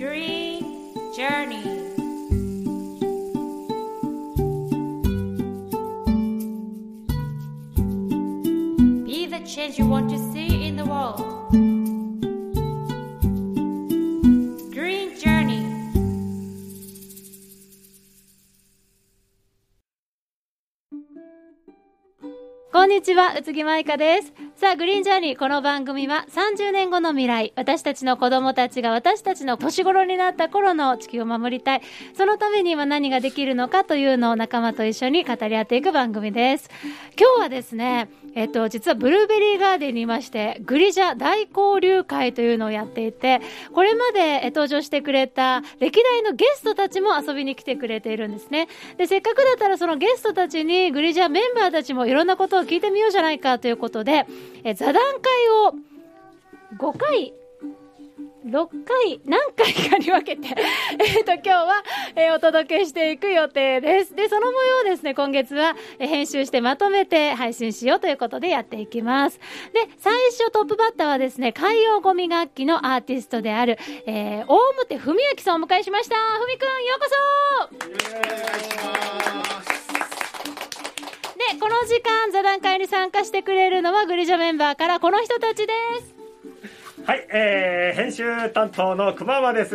Green Journey Be the change you want to see in the world Green Journey こんにちは、宇津木舞香です。 さあ、グリーンジャーニー、この番組は30年後の未来、私たちの子供たちが私たちの年頃になった頃の地球を守りたい。そのためには何ができるのかというのを仲間と一緒に語り合っていく番組です。今日はですね、えっと、実はブルーベリーガーデンにいまして、グリジャ大交流会というのをやっていて、これまで登場してくれた歴代のゲストたちも遊びに来てくれているんですね。で、せっかくだったらそのゲストたちにグリジャメンバーたちもいろんなことを聞いてみようじゃないかということで、え座談会を5回、6回、何回かに分けて、えっと、今日は、えーお届けしていく予定です。で、その模様をですね、今月は、えー編集してまとめて配信しようということでやっていきます。で、最初トップバッターはですね、海洋ゴミ楽器のアーティストである、えー、大表文明さんをお迎えしました。ふみくん、ようこそで、この時間、座談会に参加してくれるのは、グリジャメンバーからこの人たちです。はい、えー、編集担当のくままです。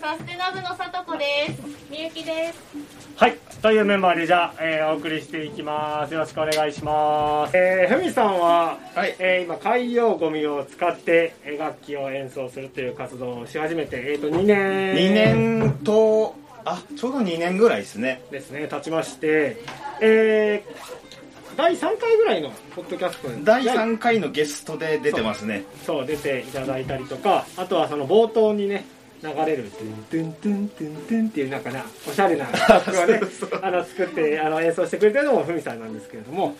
サステナブのさとこですみゆきですはい、というメンバーでじゃあ、えーお送りしていきます。よろしくお願いします。えー、ふみさんは、はいえー今、海洋ゴミを使ってえー楽器を演奏するという活動をし始めて、えっ、と、2年。2年とあちょうど2年ぐらいですねですね、経ちまして、えー、第3回ぐらいのポッドキャストに。第3回のゲストで出てますね。そう出ていただいたりとかあとはその冒頭にね流れる「トゥントゥントゥントゥントゥン」っていうなんかなおしゃれな曲をね あの作ってあの演奏してくれてるのもふみさんなんですけれども。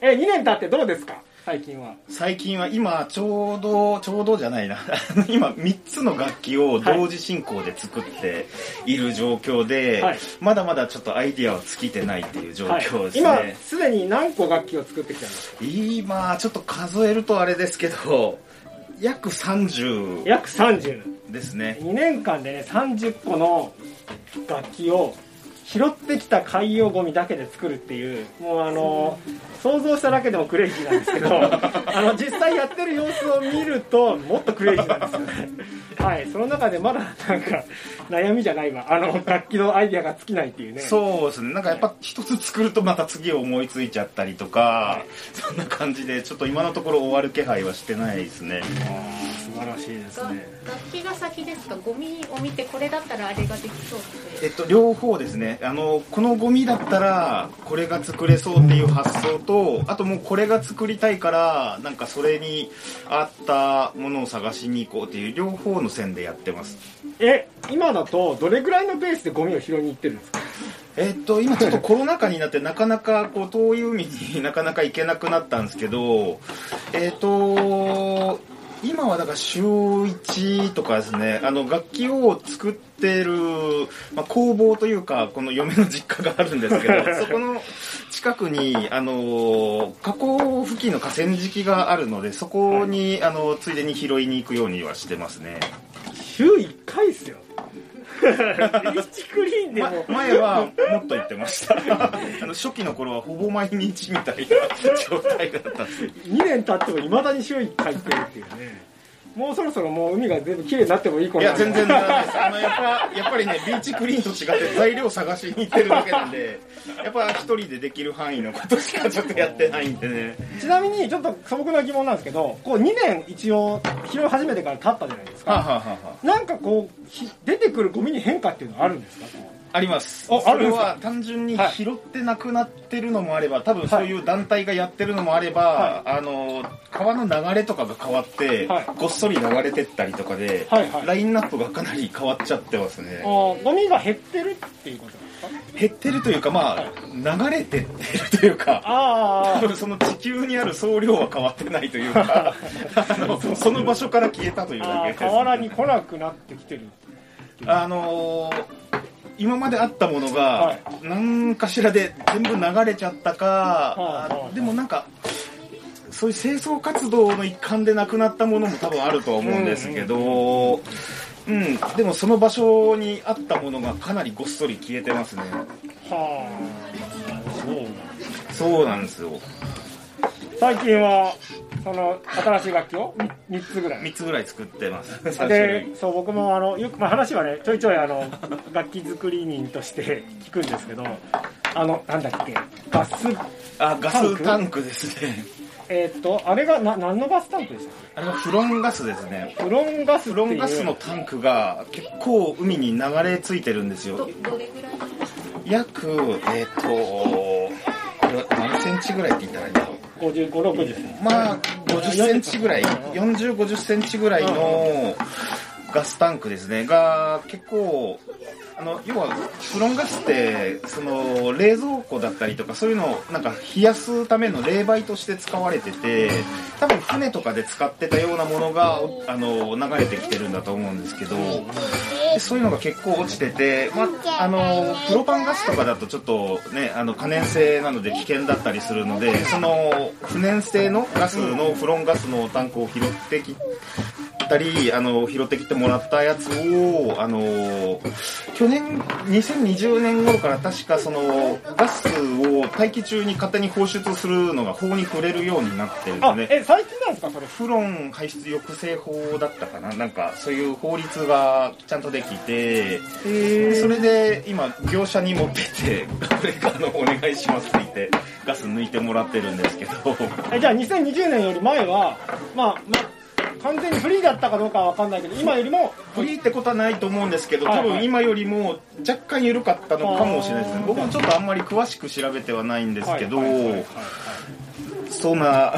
え2年経ってどうですか？最近は。最近は今ちょうどちょうどじゃないな。今3つの楽器を同時進行で作っている状況で、はい。まだまだちょっとアイディアは尽きてないっていう状はい況です今ね、すでに何個楽器を作ってきたんですか今ちょっと数えるとあれですけど約30約30ですね。2年間でね30個の楽器を拾ってきた海洋ゴミだけで作るっていうもうあの想像しただけでもクレイジーなんですけど あの実際やってる様子を見るともっとクレイジーなんですよね。はいその中でまだなんか悩みじゃないわ。あの楽器のアイディアが尽きないっていうね。そうですね。なんかやっぱ一つ作るとまた次を思いついちゃったりとか、そんな感じでちょっと今のところ終わる気配はしてないですね素晴らしいですがね。楽器が先ですか？ゴミを見てこれだったらあれができそうって。えっと両方ですね。あのこのゴミだったらこれが作れそうっていう発想とあともうこれが作りたいからなんかそれに合ったものを探しに行こうっていう両方の線でやってます。え今だとどれぐらいのペースでゴミを拾いに行ってるんですか？えっと今ちょっとコロナ禍になってなかなかこう遠い海になかなか行けなくなったんですけどえっと今はだから週1とかですねあの楽器を作ってる、まあ、工房というかこの嫁の実家があるんですけど そこの近くにあの河口付近の河川敷があるのでそこに、あのついでに拾いに行くようにはしてますね。週1回っすよチクリーンでまも、前はもっと言ってました。あの初期の頃はほぼ毎日みたいな状態だったんです2年経ってもいまだに週1回行ってるっていうねもうそろそろもう海が全部綺麗になってもいい頃いや全然です。あのやっぱやっぱりねビーチクリーンと違って材料探しに行ってるだけなんでやっぱ一人でできる範囲のことしかちょっとやってないんでね。ちなみにちょっと素朴な疑問なんですけどこう2年一応拾い始めてから経ったじゃないですか。はあはあはあはあ。なんかこうひ出てくるゴミに変化っていうのはあるんですか？あります。あそれは単純にはい。拾ってなくなってるのもあれば多分そういう団体がやってるのもあれば、あの川の流れとかが変わって、はい。ごっそり流れてったりとかで、はいはい。ラインナップがかなり変わっちゃってますね。ゴミが減ってるっていうことなんですか？減ってるというかまあ、流れてってるというかあ多分その地球にある総量は変わってないというか あのその場所から消えたというあだけです。河原に来なくなってきてるあのー今まであったものはが何かしらで全部流れちゃったか、でもなんかそういう清掃活動の一環でなくなったものも多分あるとは思うんですけど、うん。でもその場所にあったものがかなりごっそり消えてますね。はあ。そうなんですよ最近はその新しい楽器を？3つぐらい。3つぐらい作ってます。3 種で類。そう僕もあのよく、まあ、話はねちょいちょいあの 楽器作り人として聞くんですけどあのなんだっけ？ガス？あガスタンクですね。えーっとあれがな何のガスタンクでしたっあれはフロンガスですね。けフロンガスフロンガスのタンクが結構海に流れ着いてるんですよ。どどれぐらい約えっ、とこれは何センチぐらいって言ったらいいんだろう5560まあ50センチぐらい。40、50センチぐらいのガスタンクですね。が結構あの要はフロンガスってその冷蔵庫だったりとかそういうのをなんか冷やすための冷媒として使われてて多分船とかで使ってたようなものがあの流れてきてるんだと思うんですけどそういうのが結構落ちてて、まあ、あのプロパンガスとかだとちょっとねあの可燃性なので危険だったりするのでその不燃性のガスのフロンガスのタンクを拾ってきたりあの拾ってきてもらったやつをあの去年2020年頃から確かそのガスを大気中に勝手に放出するのが法に触れるようになってるんで。ねえ最近なんですかそれ？フロン排出抑制法だったかな？なんかそういう法律がちゃんとできて。でそれで今業者に持ってってこれあのお願いしますって言ってガス抜いてもらってるんですけど。えじゃあ2020年より前はまあまあ完全にフリーだったかどうかは分かんないけど今よりもフリーってことはないと思うんですけどはいはい。多分今よりも若干緩かったのかもしれないですね。僕もちょっとあんまり詳しく調べてはないんですけどはいはいはいはいそんな。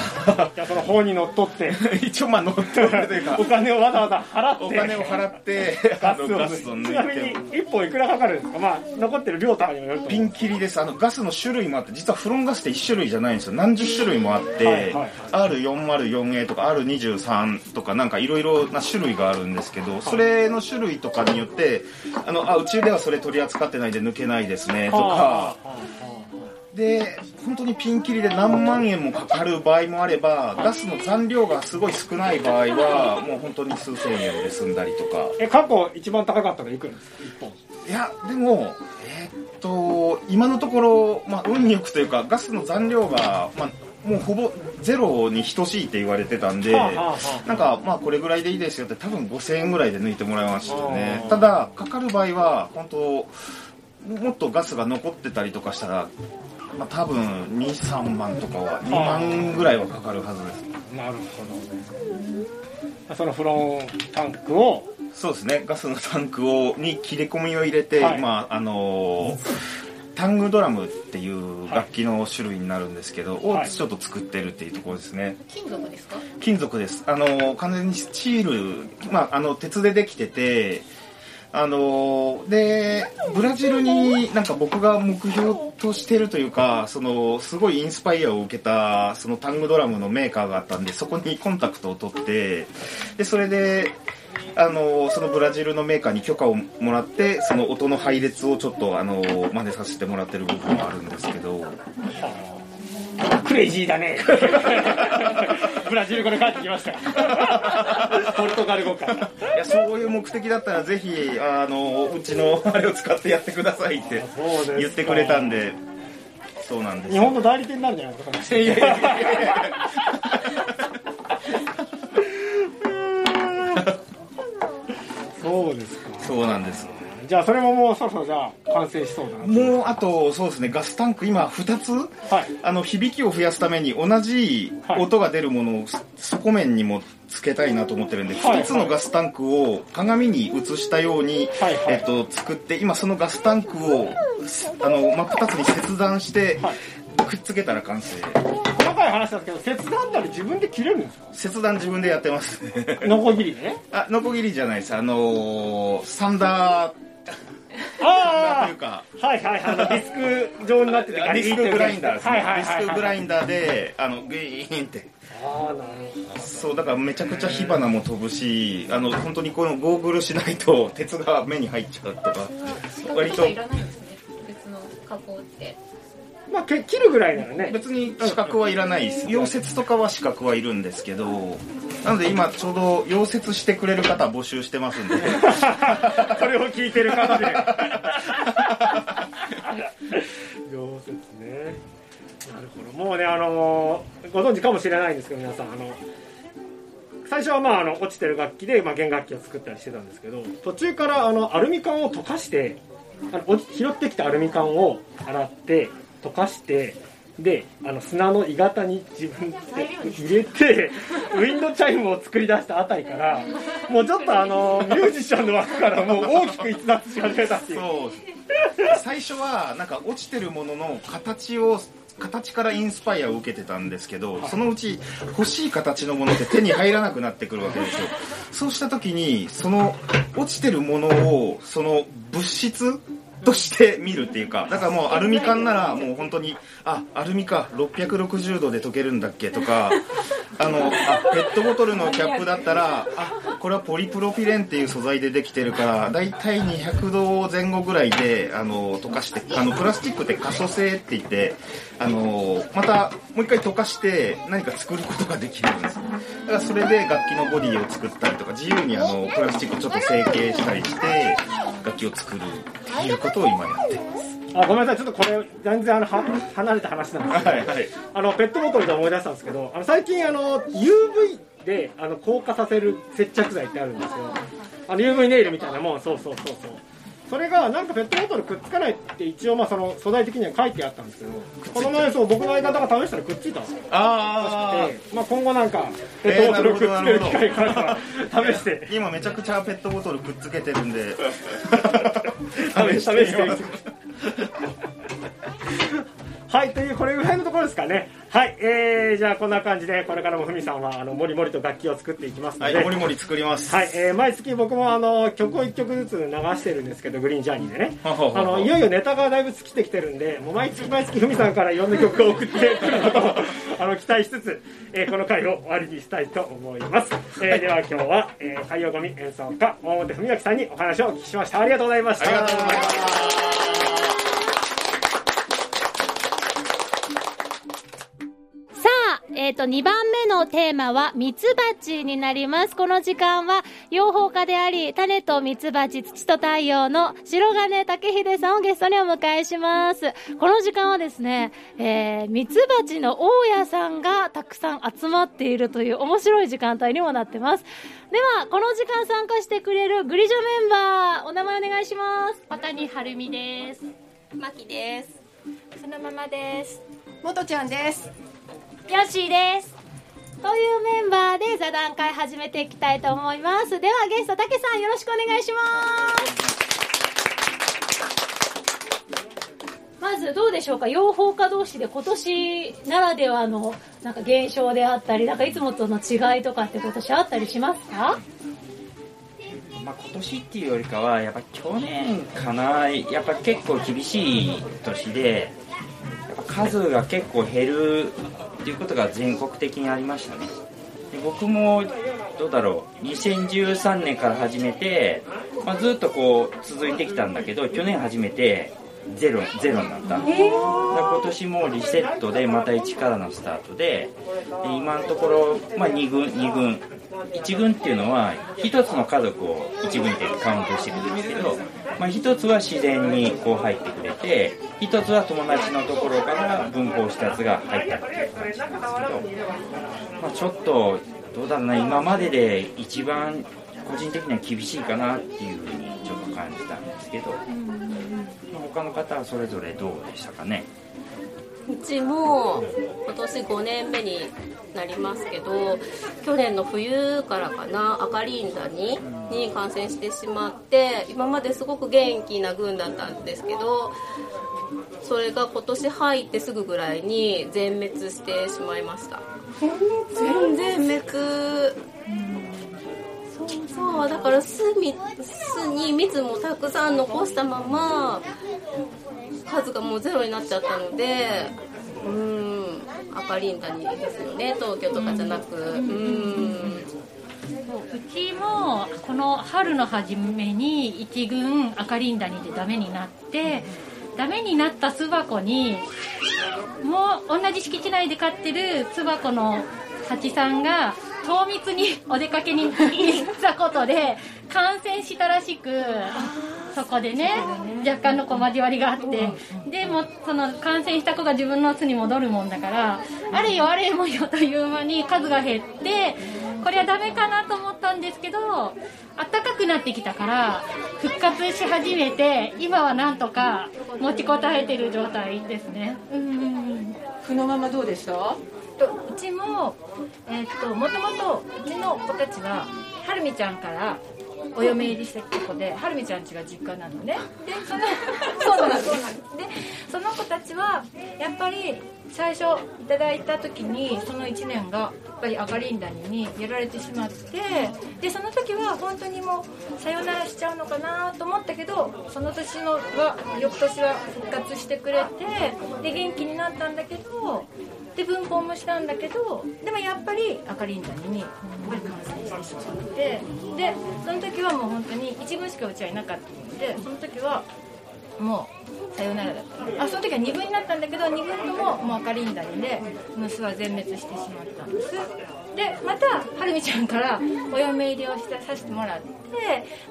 じゃあその法にのっとって。一応まあ乗ってるというか。お金をわざわざ払って。お金を払って。あガスをのガスをちなみに1本いくらかかるんですか？まあ残ってる量とかにもよるとピンキリです。あのガスの種類もあって実はフロンガスって1種類じゃないんですよ。何十種類もあって、はいはいはい。R404A とか R23 とかなんかいろいろな種類があるんですけどそれの種類とかによってあのあうちではそれ取り扱ってないんで抜けないですねとか。はあはあはで本当にピンキリで何万円もかかる場合もあればガスの残量がすごい少ない場合はもう本当に数千円で済んだりとか。あえ過去一番高かったのいくらですか？1本。いやでもえーっと今のところ、まあ、運よくというかガスの残量が、まあ、もうほぼゼロに等しいって言われてたんで、はあはあはあなんかまあこれぐらいでいいですよって多分5000円ぐらいで抜いてもらいましたね。あー。ただかかる場合は本当もっとガスが残ってたりとかしたら、まあ、多分23万とかは2万ぐらいはかかるはずです。なるほどね。そのフロンタンクを。そうですね。ガスのタンクをに切れ込みを入れて、はい。まああのータングドラムっていう楽器の種類になるんですけど、はい。をちょっと作ってるっていうところですね。金属ですか？金属です。あのー完全にスチール、まあ、あの鉄でできててあのーでブラジルになんか僕が目標としてるというかそのすごいインスパイアを受けたそのタングドラムのメーカーがあったんでそこにコンタクトを取ってでそれであのそのブラジルのメーカーに許可をもらってその音の配列をちょっとあの真似させてもらってる部分はあるんですけど。クレイジーだね ブラジルから帰ってきました。ポルトガル語か。らいやそういう目的だったらぜひあのうちのあれを使ってやってくださいって言ってくれたんで。そうなんです。日本の代理店になるんじゃないですかいやいやいやいやそうですか。そうなんですじゃあそれももうそろそろじゃあ完成しそうだなもうあとそうですねガスタンク今2つはい。あの響きを増やすために同じ音が出るものを底面にもつけたいなと思ってるんで、はい。2つのガスタンクを鏡に映したように、はい。はい。えっと、作って今そのガスタンクをあの真っ二つに切断してはい。くっつけたら完成。細かい話なんですけど切断ったり自分で切れるんですか？切断自分でやってます。ノコギリでね。あノコギリじゃないです。あのーサンダーあというか。あはいはいはいあのディスク状になっててガディスクグラインダーですね、はいはいはいはい。ディスクグラインダーであのグイーンって。ああなるほそうだからめちゃくちゃ火花も飛ぶしあの本当にこのゴーグルしないと鉄が目に入っちゃうとか。割と。いらないんですね。別の加工ってまあけ切るぐらいならね。別に資格はいらないです。溶接とかは資格はいるんですけどなので今ちょうど溶接してくれる方募集してますんで。それを聞いてる方で。溶接ね。なるほど。もうねあのーご存知かもしれないんですけど皆さんあの最初はまああの落ちてる楽器で、まあ、弦楽器を作ったりしてたんですけど途中からあのアルミ缶を溶かしてあの拾ってきたアルミ缶を洗って溶かしてであの砂の鋳型に自分で入れて ウィンドチャイムを作り出したあたりからもうちょっとあのミュージシャンの枠からもう大きく逸脱し始めたっていう。そう。最初はなんか落ちてるものの形を形からインスパイアを受けてたんですけどそのうち欲しい形のものって手に入らなくなってくるわけですよ。そうした時にその落ちてるものをその物質として見るっていうか だからもうアルミ缶ならもう本当にあアルミか660度で溶けるんだっけ？とかあのあペットボトルのキャップだったらあこれはポリプロピレンっていう素材でできてるからだいたい200度前後ぐらいであの溶かしてあのプラスチックって可塑性って言ってあのまたもう一回溶かして何か作ることができるんですだからそれで楽器のボディを作ったりとか自由にあのプラスチックちょっと成形したりして楽器を作るっていうことを今やってます。あごめんなさい。ちょっとこれ全然あのは離れた話なんですけど、はいはい。あのペットボトルで思い出したんですけどあの最近あの UV であの硬化させる接着剤ってあるんですよ。あの UV ネイルみたいなもん。そうそうそうそうそれがなんかペットボトルくっつかないって一応まあその素材的には書いてあったんですけどこの前そう僕の相方が試したらくっついたんですよあでまあ、今後なんかペットボトルをくっつける機会があれば試して。今めちゃくちゃペットボトルくっつけてるんで。試してみてはいというこれぐらいのところですかね。はいえー、じゃあこんな感じでこれからもふみさんはあのもりもりと楽器を作っていきますので。はいもりもり作ります。はい、えー毎月僕もあの曲を1曲ずつ流してるんですけどグリーンジャーニーでね。あのいよいよネタがだいぶ尽きてきてるんでもう毎月毎月ふみさんからいろんな曲を送ってということを あの期待しつつ、えーこの回を終わりにしたいと思います、えーでは今日は、えー海洋ゴミ演奏家大本文明さんにお話をお聞きしました。ありがとうございました。ありがとうございます。さえっ、と、2番目のテーマは、ミツバチになります。この時間は、養蜂家であり、種とミツバチ、土と太陽の白金武秀さんをゲストにお迎えします。この時間はですね、えー、ミツバチの大家さんがたくさん集まっているという面白い時間帯にもなってます。では、この時間参加してくれるグリジョメンバー、お名前お願いします。小谷晴美ですマキです。そのままです元ちゃんです。ヨッシーですというメンバーで座談会始めていきたいと思います。ではゲスト、たけさんよろしくお願いします。まずどうでしょうか養蜂家同士で今年ならではのなんか現象であったりなんかいつもとの違いとかって今年あったりしますか？まあ、今年っていうよりかはやっぱ去年かなやっぱ結構厳しい年で数が結構減るっていうことが全国的にありましたね。で僕もどうだろう。2013年から始めて、まあ、ずっとこう続いてきたんだけど去年初めてゼロゼロになった、だから今年もリセットでまた1からのスタートでで今のところ、まあ、2軍2軍。1軍っていうのは1つの家族を1軍ってカウントしてるんですけど、まあ、1つは自然にこう入ってくれて1つは友達のところから分校したやつが入ったっていう感じなんですけど、まあ、ちょっとどうだろうな今までで一番個人的には厳しいかなっていうふうにちょっと感じたんですけど、まあ他の方はそれぞれどうでしたかね？うちも今年5年目になりますけど、去年の冬からかな、赤リンダニに感染してしまって、今まですごく元気な軍だったんですけど、それが今年入ってすぐぐらいに全滅してしまいました。全然滅。そうそうだから巣巣に蜜もたくさん残したまま数がもうゼロになっちゃったのでうーん赤リンダニですよね東京とかじゃなく。うーん。うちもこの春の初めに一軍赤リンダニでダメになってダメになった巣箱にもう同じ敷地内で飼ってる巣箱の蜂さんが糖密にお出かけに行ったことで感染したらしくそこでね若干のこう交わりがあってでもその感染した子が自分の巣に戻るもんだからあれよあれもよという間に数が減ってこれはダメかなと思ったんですけど暖かくなってきたから復活し始めて今はなんとか持ちこたえてる状態ですね。うんふのままどうでした？とうちも、えーっともともとうちの子たちははるみちゃんからお嫁入りしてきた子ではるみちゃん家が実家なのね。でその そうなんですでその子たちはやっぱり最初いただいた時にその1年がやっぱりアガリンダニにやられてしまってでその時は本当にもうさよならしちゃうのかなと思ったけどその年のは翌年は復活してくれてで元気になったんだけどで文法もしたんだけどでもやっぱり赤リンダニにやっぱり感染してしまってでその時はもう本当に1軍しかうちはいなかったのでその時はもうさよならだった。あその時は2軍になったんだけど2軍とももう赤リンダニでその巣は全滅してしまったんです。でまたはるみちゃんからお嫁入りをしてさせてもらって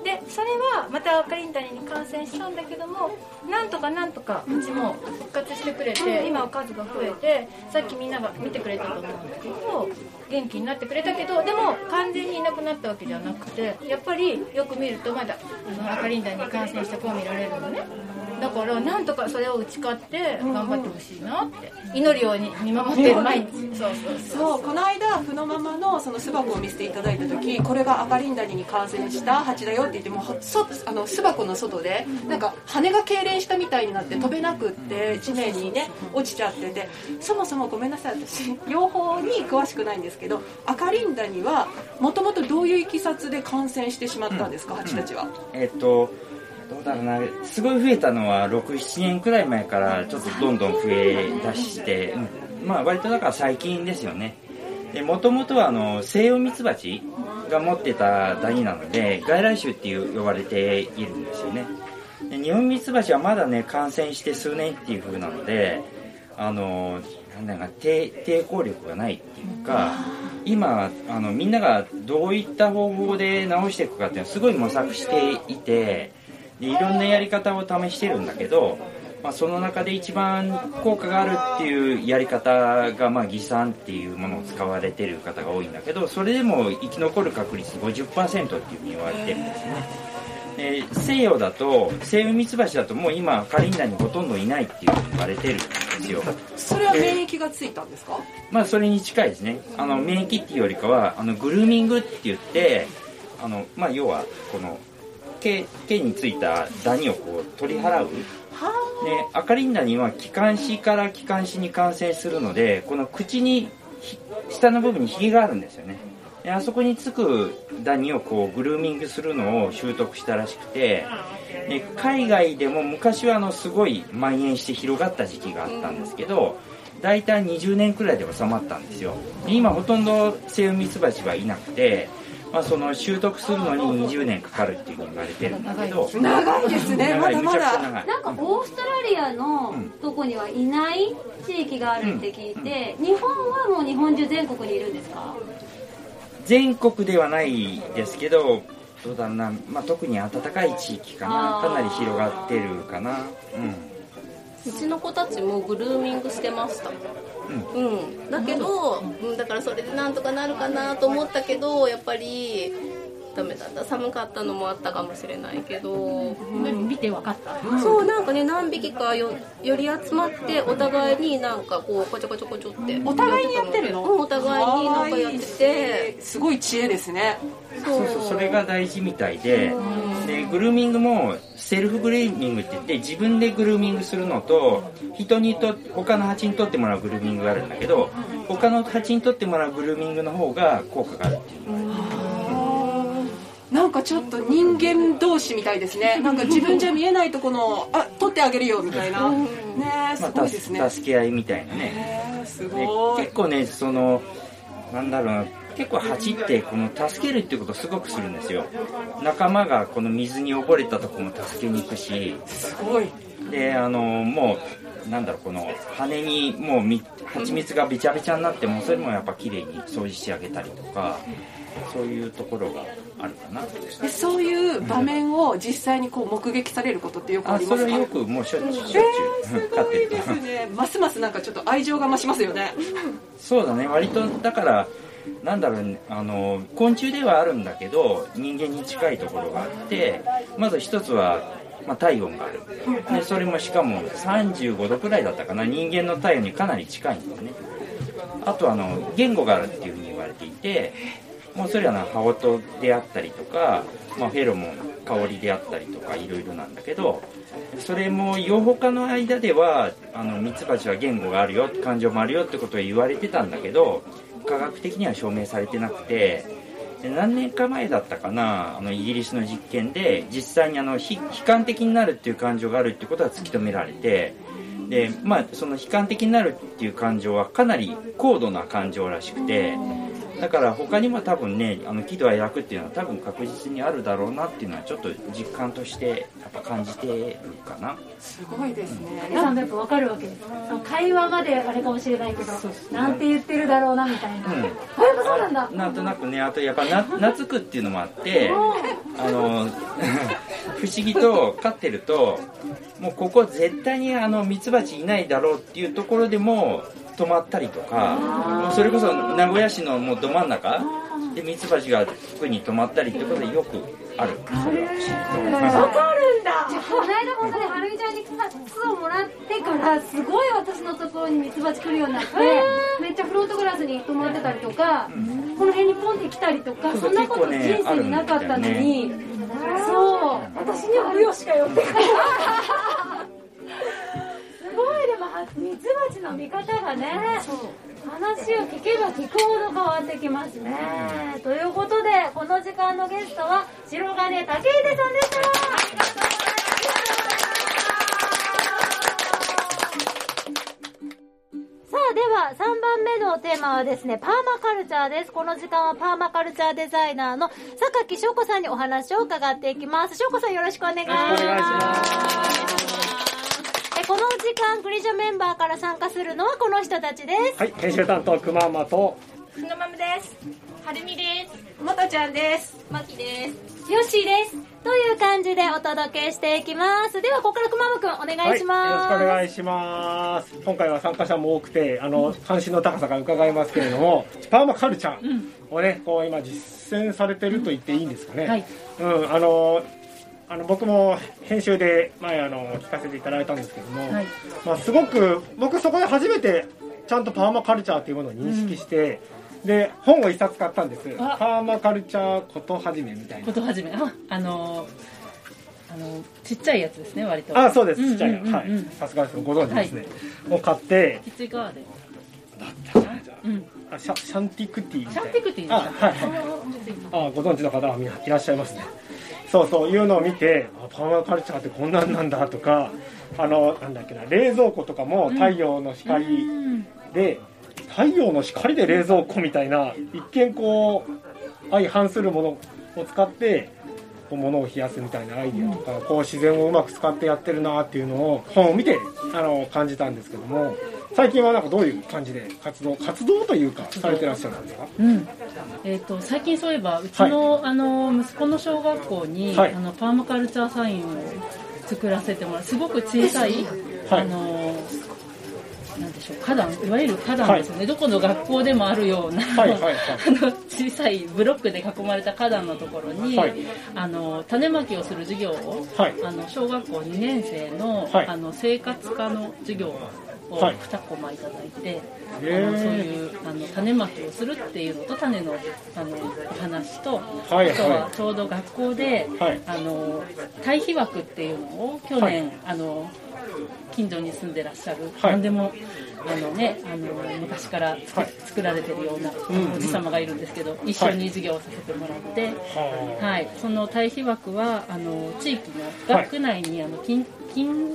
でそれはまたアカリンダニに感染したんだけどもなんとかなんとかうちも復活してくれて今は数が増えてさっきみんなが見てくれたと思うんだけど元気になってくれたけどでも完全にいなくなったわけじゃなくてやっぱりよく見るとまだそのアカリンダニに感染した子が見られるのねだからなんとかそれを打ち勝って頑張ってほしいなって。祈るように見守ってる毎日。そうそうそう。この間ふのままのその巣箱を見せていただいた時これがアカリンダニに感染した蜂だよって言ってもうそあの巣箱の外でなんか羽が痙攣したみたいになって飛べなくって地面にね落ちちゃっててそもそもごめんなさい私養蜂に詳しくないんですけどアカリンダニはもともとどういういきさつで感染してしまったんですか、蜂たちは？えっとどうだろうな。すごい増えたのは67年くらい前からちょっとどんどん増え出して、うんまあ割とだから最近ですよね。でもともとはあの西洋ミツバチが持ってたダニなので外来種っていう呼ばれているんですよね。で日本ミツバチはまだね感染して数年っていう風なのであのなんだか抵抵抗力がないっていうか今あのみんながどういった方法で治していくかっていうのはすごい模索していてでいろんなやり方を試してるんだけど、まあ、その中で一番効果があるっていうやり方が、まあ、偽酸っていうものを使われてる方が多いんだけどそれでも生き残る確率50%っていうふうに言われてるんですね。で西洋だと西洋ミツバチだともう今カリンダにほとんどいないっていう言われてるんですよ。それは免疫がついたんですか？まあそれに近いですね。あの免疫っていうよりかはあのグルーミングって言ってあの、まあ、要はこの毛毛についたダニをこう取り払う。でアカリンダニは気管支から気管支に感染するのでこの口にひ下の部分にひげがあるんですよね。であそこにつくダニをこうグルーミングするのを習得したらしくてで海外でも昔はあのすごい蔓延して広がった時期があったんですけど大体20年くらいで収まったんですよ。で今ほとんどセイウミツバチはいなくて、まあ、その習得するのに20年かかるっていうふうに言われてるんだけど。長いですね。まだまだ。なんかオーストラリアのうんとこにはいない地域があるって聞いて、日本はもう日本中全国にいるんですか？全国ではないですけどどうだろうな、まあ、特に暖かい地域かな。かなり広がってるかな。うんうちの子たちもグルーミングしてました。うん、だけど、うん、だからそれでなんとかなるかなと思ったけどやっぱりダメだった。寒かったのもあったかもしれないけど、うん。見て分かった。そうなんかね何匹かよより集まってお互いになんかこうこちょこちょこちょって。お互いにやってるの？うんお互いになんかやってて。すごい知恵ですね。そう。そうそれが大事みたいで。でグルーミングもセルフグルーミングって言って自分でグルーミングするのと人にと他の蜂にとってもらうグルーミングがあるんだけど他の蜂にとってもらうグルーミングの方が効果があるっていうなんかちょっと人間同士みたいですね。なんか自分じゃ見えないとこのあ取ってあげるよみたいな。ねえすまあ、ごいですね、助助け合いみたいなね。すでごい。結構ねそのなんだろうな結構蜂ってこの助けるっていうことをすごくするんですよ。仲間がこの水に溺れたとこも助けに行くし。すごい。であのもうなんだろうこの羽にもうみ蜂蜜がべちゃべちゃになってもそれもやっぱ綺麗に掃除してあげたりとかそういうところがあるかな。でそういう場面を実際にこう目撃されることってよくあありますか？それはよくもうしょっちゅう。しょっちゅう飼ってるとですねますますなんかちょっと愛情が増しますよね。そうだね。割とだからなんだろうね。あの昆虫ではあるんだけど人間に近いところがあってまず一つは、まあ、体温がある。でそれもしかも35度くらいだったかな。人間の体温にかなり近いんだよね。あとあの言語があるっていうふうに言われていてもうそれはな羽音であったりとか、まあ、フェロモン香りであったりとかいろいろなんだけどそれも養蜂家の間ではあのミツバチは言語があるよ感情もあるよってことを言われてたんだけど科学的には証明されてなくて何年か前だったかなあのイギリスの実験で実際にあの悲悲観的になるっていう感情があるってことは突き止められてでまあその悲観的になるっていう感情はかなり高度な感情らしくてだから他にも多分ねあの喜怒哀楽っていうのは多分確実にあるだろうなっていうのはちょっと実感としてやっぱ感じてるかな。すごいですね。皆さんもやっぱ分かるわけ会話まであれかもしれないけどなんて言ってるだろうなみたいな、うん。あやっぱそうなんだ。なんとなくねあとやっぱな懐くっていうのもあって あの 不思議と飼ってるともうここ絶対にあのミツバチいないだろうっていうところでも止まったりとかもうそれこそ名古屋市のもうど真ん中でミツバチが服に止まったりってことでよくある。それはわかるんだ。じゃあこの間本当にはるみちゃんに巣をもらってからすごい私のところにミツバチ来るようになってめっちゃフロートグラスに止まってたりとかこの辺にポンって来たりとかそうそんなこと人生になかったのに。そそう。私には有吉しか寄ってこない。す ごい。でもはミツバチの見方がね話を聞けば聞くほど変わってきますね、ということでこの時間のゲストは白金武秀さんでした。さあでは3番目のテーマはですねパーマカルチャーです。この時間はパーマカルチャーデザイナーの榊翔子さんにお話を伺っていきます。翔子さんよろしくお願いしますこの時間クリジャメンバーから参加するのはこの人たちです。はい編集担当くままとふのまむです。はるみです。もとちゃんです。まきです。よっしーです。という感じでお届けしていきます。ではここからくまむくんお願いします、はい、よろしくお願いします。今回は参加者も多くてあの関心の高さが伺えますけれどもパーマカルチャーをねこう今実践されてると言っていいんですかね、はい。うんあのあの僕も編集で前あの聞かせていただいたんですけども、はい。まあ、すごく僕そこで初めてちゃんとパーマカルチャーというものを認識して、で本を一冊買ったんです。あ。パーマカルチャーことはじめみたいな。ことはじめ。ああのあのちっちゃいやつですね割と。あそうです。ちっちゃいうんうん。うんうんはい。さすがです。ご存知ですね、を買って。きつい川で。うん。あシャシャンティクティシャンティクティあはい。あご存知。の方はみんないらっしゃいますねそうそういうのを見てあパーマカルチャーってこんなんなんだとかあのなんだっけな冷蔵庫とかも太陽の光で、太陽の光で冷蔵庫みたいな一見こう相反するものを使って物を冷やすみたいなアイディアとか、こう自然をうまく使ってやってるなっていうのを本を見てあの感じたんですけども最近はなんかどういう感じで活動活動というかされてらっしゃるんですか？うん。えー、と最近そういえばうちの,、あの息子の小学校に、はい。あのパーマカルチャーサインを作らせてもらうすごく小さい、はい。あのなんでしょう花壇いわゆる花壇ですよね、どこの学校でもあるような、はいはいはい。あの小さいブロックで囲まれた花壇のところに、はい。あの種まきをする授業を、はい。あの小学校2年生の,、はい。あの生活科の授業をはい。2コマいただいて、へー。あのそういうあの種まきをするっていうのと種のあのお話と、はいあとはちょうど学校で、はい。あの堆肥枠っていうのを去年、はい。あの近所に住んでらっしゃる、はい。何でもあの、ね、あの昔から作,、られてるようなうんおじ様がいるんですけど、一緒に授業をさせてもらって、はい、その堆肥枠はあの地域の学区内にあの金金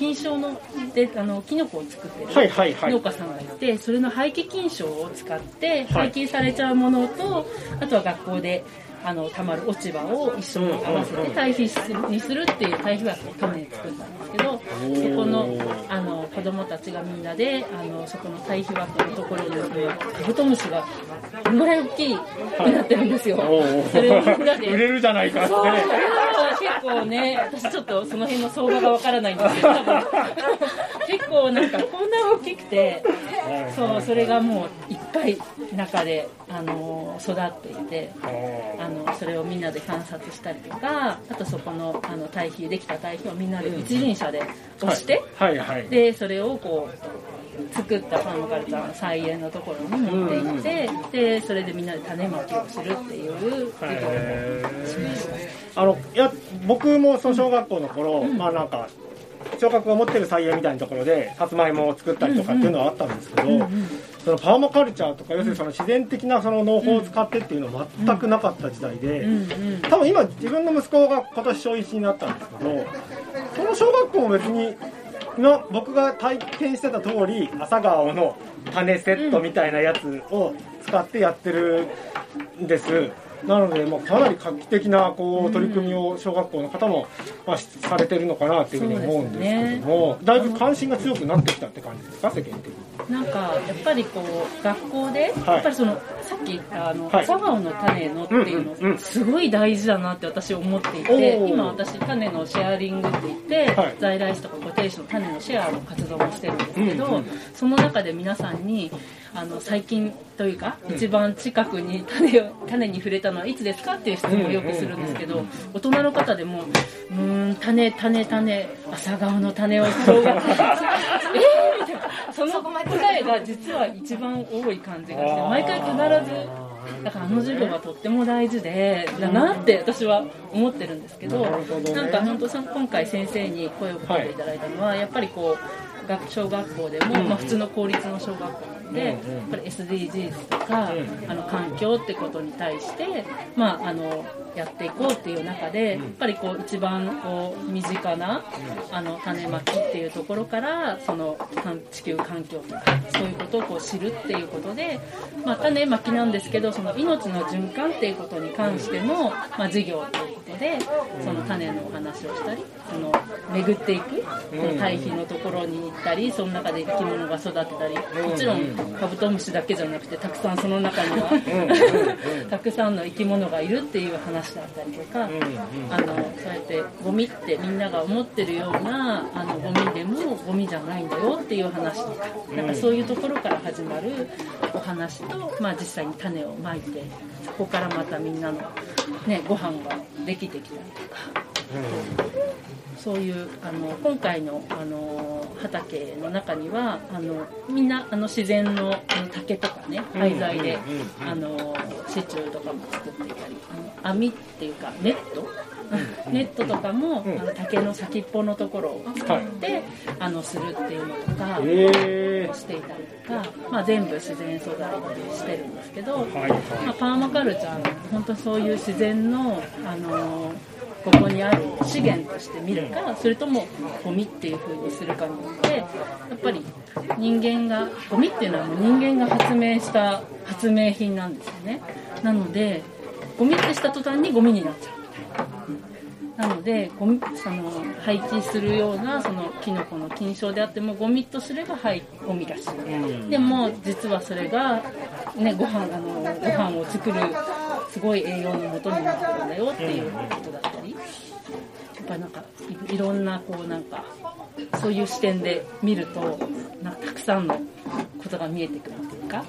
金賞のであのキノコを作ってるはいはいはい。農家さんがいてそれの廃棄菌床を使ってはい。廃棄されちゃうものとあとは学校であのたまる落ち葉を一緒に合わせて堆肥にするっていう堆肥枠を去年作ったんですけどそこのあの子供たちがみんなであのそこの堆肥枠のところに今カブトムシがこのぐらい大きいになってるんですよ。それをみんなで。売れるじゃないかって。そう、結構ね、私ちょっとその辺の相場がわからないんですけど、結構なんかこんな大きくて、そう、それがもういっぱい中で、あの育っていて、あのそれをみんなで観察したりとか、あとそこのあの堆肥、できた堆肥をみんなで一輪車で押して、はい。はいで、それをこう、作ったパーマカルチャーの菜園のところに持って行って、で、それでみんなで種まきをするっていうことをしました。あのいや僕もその小学校の頃、まあなんか小学校が持ってる菜園みたいなところでさつまいもを作ったりとかっていうのはあったんですけど、そのパーマカルチャーとか要するにその自然的なその農法を使ってっていうのは全くなかった時代で、多分今自分の息子が今年小1になったんですけどその小学校も別にの僕が体験してた通り朝顔の種セットみたいなやつを使ってやってるんです。なので、まあ、かなり画期的なこう取り組みを小学校の方も、まあ、しされてるのかなっていうふうに思うんですけども、だいぶ関心が強くなってきたって感じですか世間的に。なんかやっぱりこう学校で、はい。やっぱりそのさっき言ったあの、の種のっていうの、うんうんうんすごい大事だなって私思っていおてー。今私種のシェアリングって言って、はい。在来種とか固定種の種のシェアの活動もしてるんですけど、うんうん。その中で皆さんにあの最近というか、一番近くに種を種に触れたのはいつですかっていう質問をよくするんですけど、大人の方でもうーん種種種朝顔の種を小学 えーみたいな。その答えが実は一番多い感じがして毎回必ずだからあの授業はとっても大事でだなって私は思ってるんですけどなんか本当今回先生に声をかけていただいたのは、やっぱりこう学小学校でも、まあ、普通の公立の小学校で、やっぱり SDGs とか、あの環境ってことに対して、まあ、あのやっていこうっていう中で、やっぱりこう一番こう身近な、あの種まきっていうところからその環地球環境とかそういうことをこう知るっていうことで、まあ、種まきなんですけどその命の循環っていうことに関しての、まあ、授業というでその種のお話をしたりその巡っていくその堆肥のところに行ったりその中で生き物が育てたりもちろんカブトムシだけじゃなくてたくさんその中にはたくさんの生き物がいるっていう話だったりとかあのそうやってゴミってみんなが思ってるようなあのゴミでもゴミじゃないんだよっていう話とかなんかそういうところから始まるお話と、まあ、実際に種をまいてそこからまたみんなの、ね、ご飯ができてきたりとか。そういうあの今回のあの畑の中にはあのみんなあの自然の竹とかね廃材であのシチューとかも作っていたりあの網っていうかネットネットとかも、あの竹の先っぽのところを使って、あのするっていうのとか、へー。をしていたりとか、まあ、全部自然素材でしてるんですけど、はいまあ、パーマカルチャーの本当そういう自然の、あのここにある資源として見るかそれともゴミっていう風にするかによってやっぱり人間がゴミっていうのはもう人間が発明した発明品なんですよね。なのでゴミってした途端にゴミになっちゃうなのでゴミその廃棄するようなそのキノコの菌床であってもゴミとすれば廃ゴミだし、でも実はそれが、ね、ご飯あのご飯を作るすごい栄養の元になってるんだよっていうことだったり。やっぱなんかいいろんなこうなんかそういう視点で見るとなんかたくさんのことが見えてくるっていうか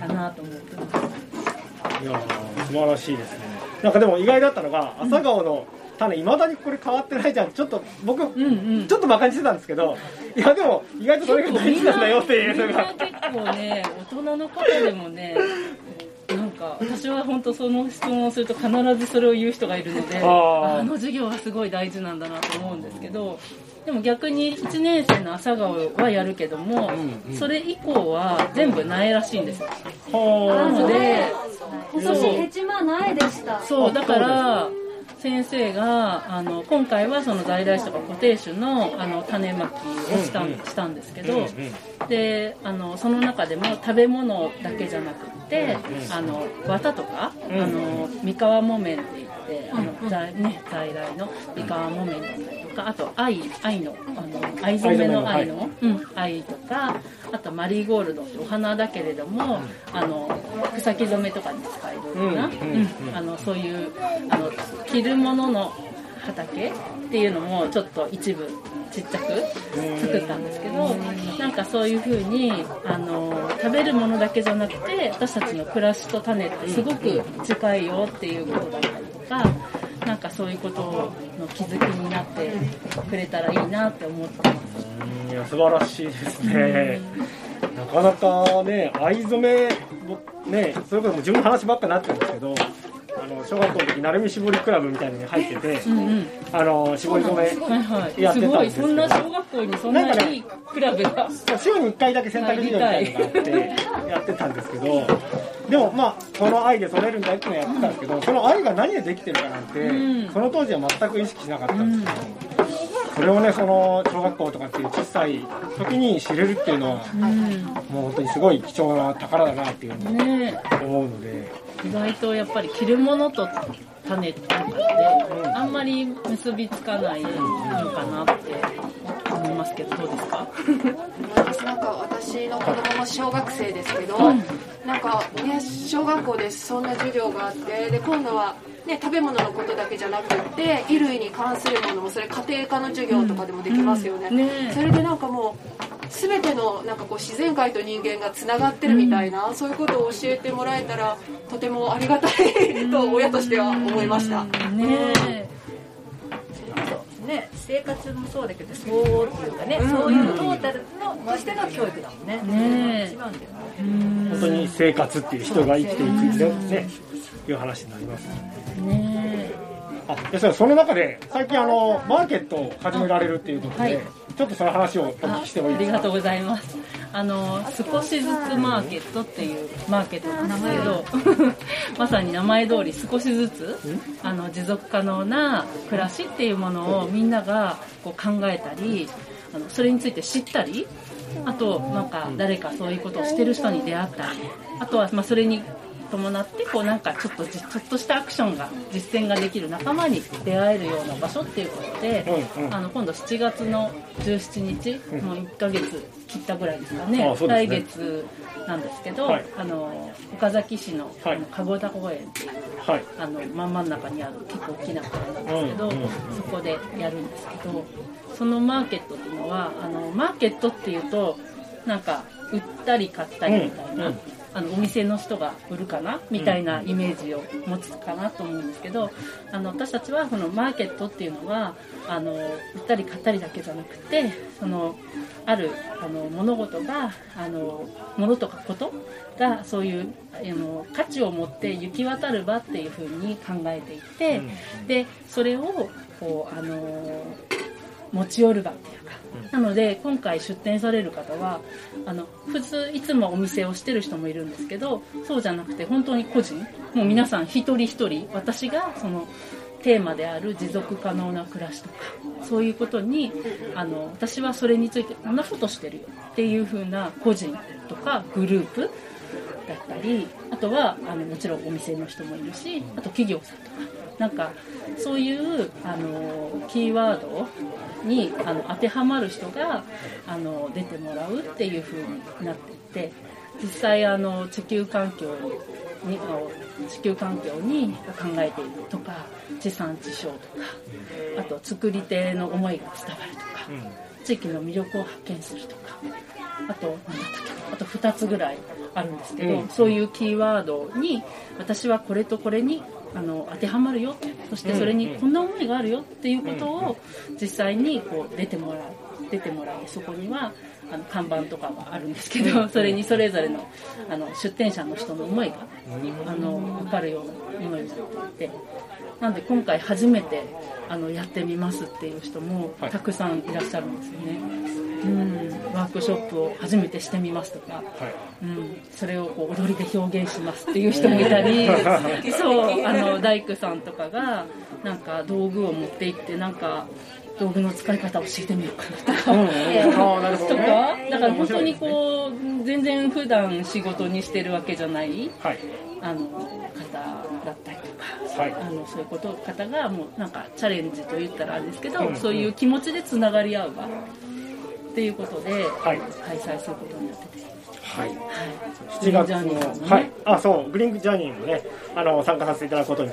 かなと思ってます。いやー素晴らしいですねなんかでも意外だったのが朝顔の種いまだにこれ変わってないじゃん。ちょっと僕、ちょっと馬鹿にしてたんですけどいやでも意外とそれが大事なんだよっていうのが。結構ね大人の方でもねなんか私は本当その質問をすると必ずそれを言う人がいるのであの授業はすごい大事なんだなと思うんですけどでも逆に1年生の朝顔はやるけども、それ以降は全部苗らしいんですよ。なので今年ヘチマ苗でした。そうだから先生があの今回はその在来種とか固定種のあの種まきをした,、ん、したんですけど、であのその中でも食べ物だけじゃなくって、あの綿とか、あの三河木綿って言ってあの、在ね、在来の三河木綿だったりとかあと藍藍のあの藍染めの藍の、うん、藍とかあとマリーゴールドってお花だけれども、あの草木染めとかに使えるような、うんうんあのそういうあの着るものの畑っていうのもちょっと一部ちっちゃく作ったんですけどなんかそういう風にあの食べるものだけじゃなくて私たちの暮らしと種ってすごく近いよっていうことだったりとかなんかそういうことの気づきになってくれたらいいなって思ってます。いや素晴らしいですね。なかなかね、藍染め、ね、それこそ自分の話ばっかになってるんですけど、あの小学校の時、なるみ絞りクラブみたいなのに入ってて、うんうん。あの絞り染めはいはい、やってすごいたんですけど。そんな小学校にそんないいクラブが。週に1回だけ洗濯授業みたいなのがあってやってたんですけどでもまあこの愛で染めるんだっていうのをやってたんですけどその愛が何でできてるかなんて、うん。その当時は全く意識しなかったんですけど、それをねその小学校とかっていう小さい時に知れるっていうのは、もう本当にすごい貴重な宝だなっていうのをね。思うので、意外とやっぱり着るものと種とかってあんまり結びつかないのかなって思いますけどどうですか？なんか私の子供も小学生ですけど、うん。なんかね小学校でそんな授業があってで今度はね食べ物のことだけじゃなくって衣類に関するものもそれ家庭科の授業とかでもできますよね,、うん。ねそれでなんかもう全てのなんかこう自然界と人間がつながってるみたいな、そういうことを教えてもらえたらとてもありがたいと親としては思いました。ねね、生活もそうだけど総合っていうかね、そういうトータルのとしての教育だもんね。ね一番だよね。本当に生活っていう人が生きていくね。いう話になります。ねあでそその中で最近あのマーケットを始められるっていうことで、はいちょっとその話をお聞きしてもいいですか？ありがとうございます。あの少しずつマーケットっていうマーケットなんですけど、まさに名前通り少しずつあの持続可能な暮らしっていうものをみんながこう考えたり、あのそれについて知ったり、あとなんか誰かそういうことをしてる人に出会ったり、あとはまあそれに伴ってこうなんかちょっとじちょっとしたアクションが実践ができる仲間に出会えるような場所っていうことで、うんうん。あの今度7月の17日、もう1ヶ月切ったぐらいですかね。ね。来月なんですけど、はい。あの岡崎市の,、はい。あの籠田公園っていうはい。あの真ん真ん中にある結構大きな公園なんですけど、うんうんうん。そこでやるんですけどそのマーケットっていうのはあのマーケットっていうとなんか売ったり買ったりみたいな、うんうんあのお店の人が売るかなみたいなイメージを持つかなと思うんですけどあの私たちはそのマーケットっていうのはあの売ったり買ったりだけじゃなくてそのあるあの物事があの物とかことがそういうあの価値を持って行き渡る場っていうふうに考えていて、でそれをこうあの持ち寄る場っていうか、なので今回出店される方はあの普通いつもお店をしてる人もいるんですけどそうじゃなくて本当に個人もう皆さん一人一人私がそのテーマである持続可能な暮らしとかそういうことにあの私はそれについてこんなことしてるよっていう風な個人とかグループだったりあとはあのもちろんお店の人もいるしあと企業さんとかなんかそういうあのキーワードにあの当てはまる人があの出てもらうっていう風になっていて実際あの地球環境にあ地球環境に考えているとか地産地消とかあと作り手の思いが伝わるとか、地域の魅力を発見するとかあと何だったっけあと2つぐらいあるんですけど、うん。そういうキーワードに私はこれとこれにあの当てはまるよ。そしてそれにこんな思いがあるよっていうことを実際にこう出てもらう出てもらいそこにはあの看板とかがあるんですけどそれにそれぞれのあの出店者の人の思いがあの分かるようなものになって。いてなんで今回初めてあのやってみますっていう人もたくさんいらっしゃるんですよね。うん、ワークショップを初めてしてみますとか、うん、それをこう踊りで表現しますっていう人もいたり。そう。あの大工さんとかがなんか道具を持って行ってなんか道具の使い方を教えてみようかなとか、とかだから本当にこう全然普段仕事にしてるわけじゃない、あの方だったりとか、はい。あのそういうこと方がもうなんかチャレンジと言ったらあれですけど、うん。そういう気持ちでつながり合う場っていうことで、開催することになってて。はい。7 7月の、ね。はい、あそう。グリーンジャーニーもねあの参加させていただくことに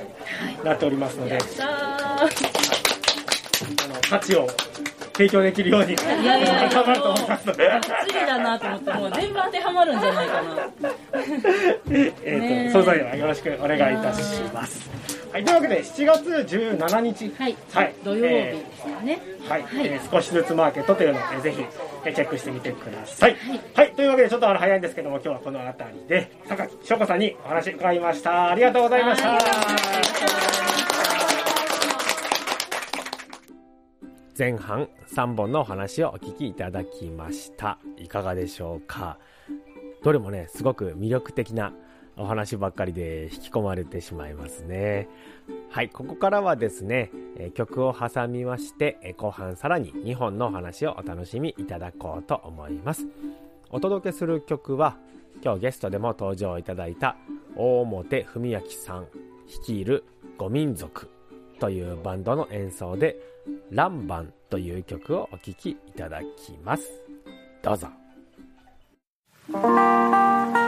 なっておりますので、さああの価値を提供できるように 頑張ると思いますので。バッチリだなと思ってもう全部当てはまるんじゃないかな。えねえ。ーと、それぞれはよろしくお願いいたします。はい、というわけで7月17日、はい、土曜日えですかね、ーはい、えー少しずつマーケットというのを、えーぜひ、えーチェックしてみてください。はい、というわけでちょっとあの早いんですけども、今日はこの辺りで坂木翔子さんにお話伺いました。ありがとうございました。前半3本のお話をお聞きいただきました。いかがでしょうか？どれもね、すごく魅力的なお話ばっかりで引き込まれてしまいますね。はい、ここからはですね、曲を挟みまして、後半さらに2本のお話をお楽しみいただこうと思います。お届けする曲は、今日ゲストでも登場いただいた大表文明さん率いる五民族というバンドの演奏で、ランバンという曲をお聴きいただきます。どうぞ。「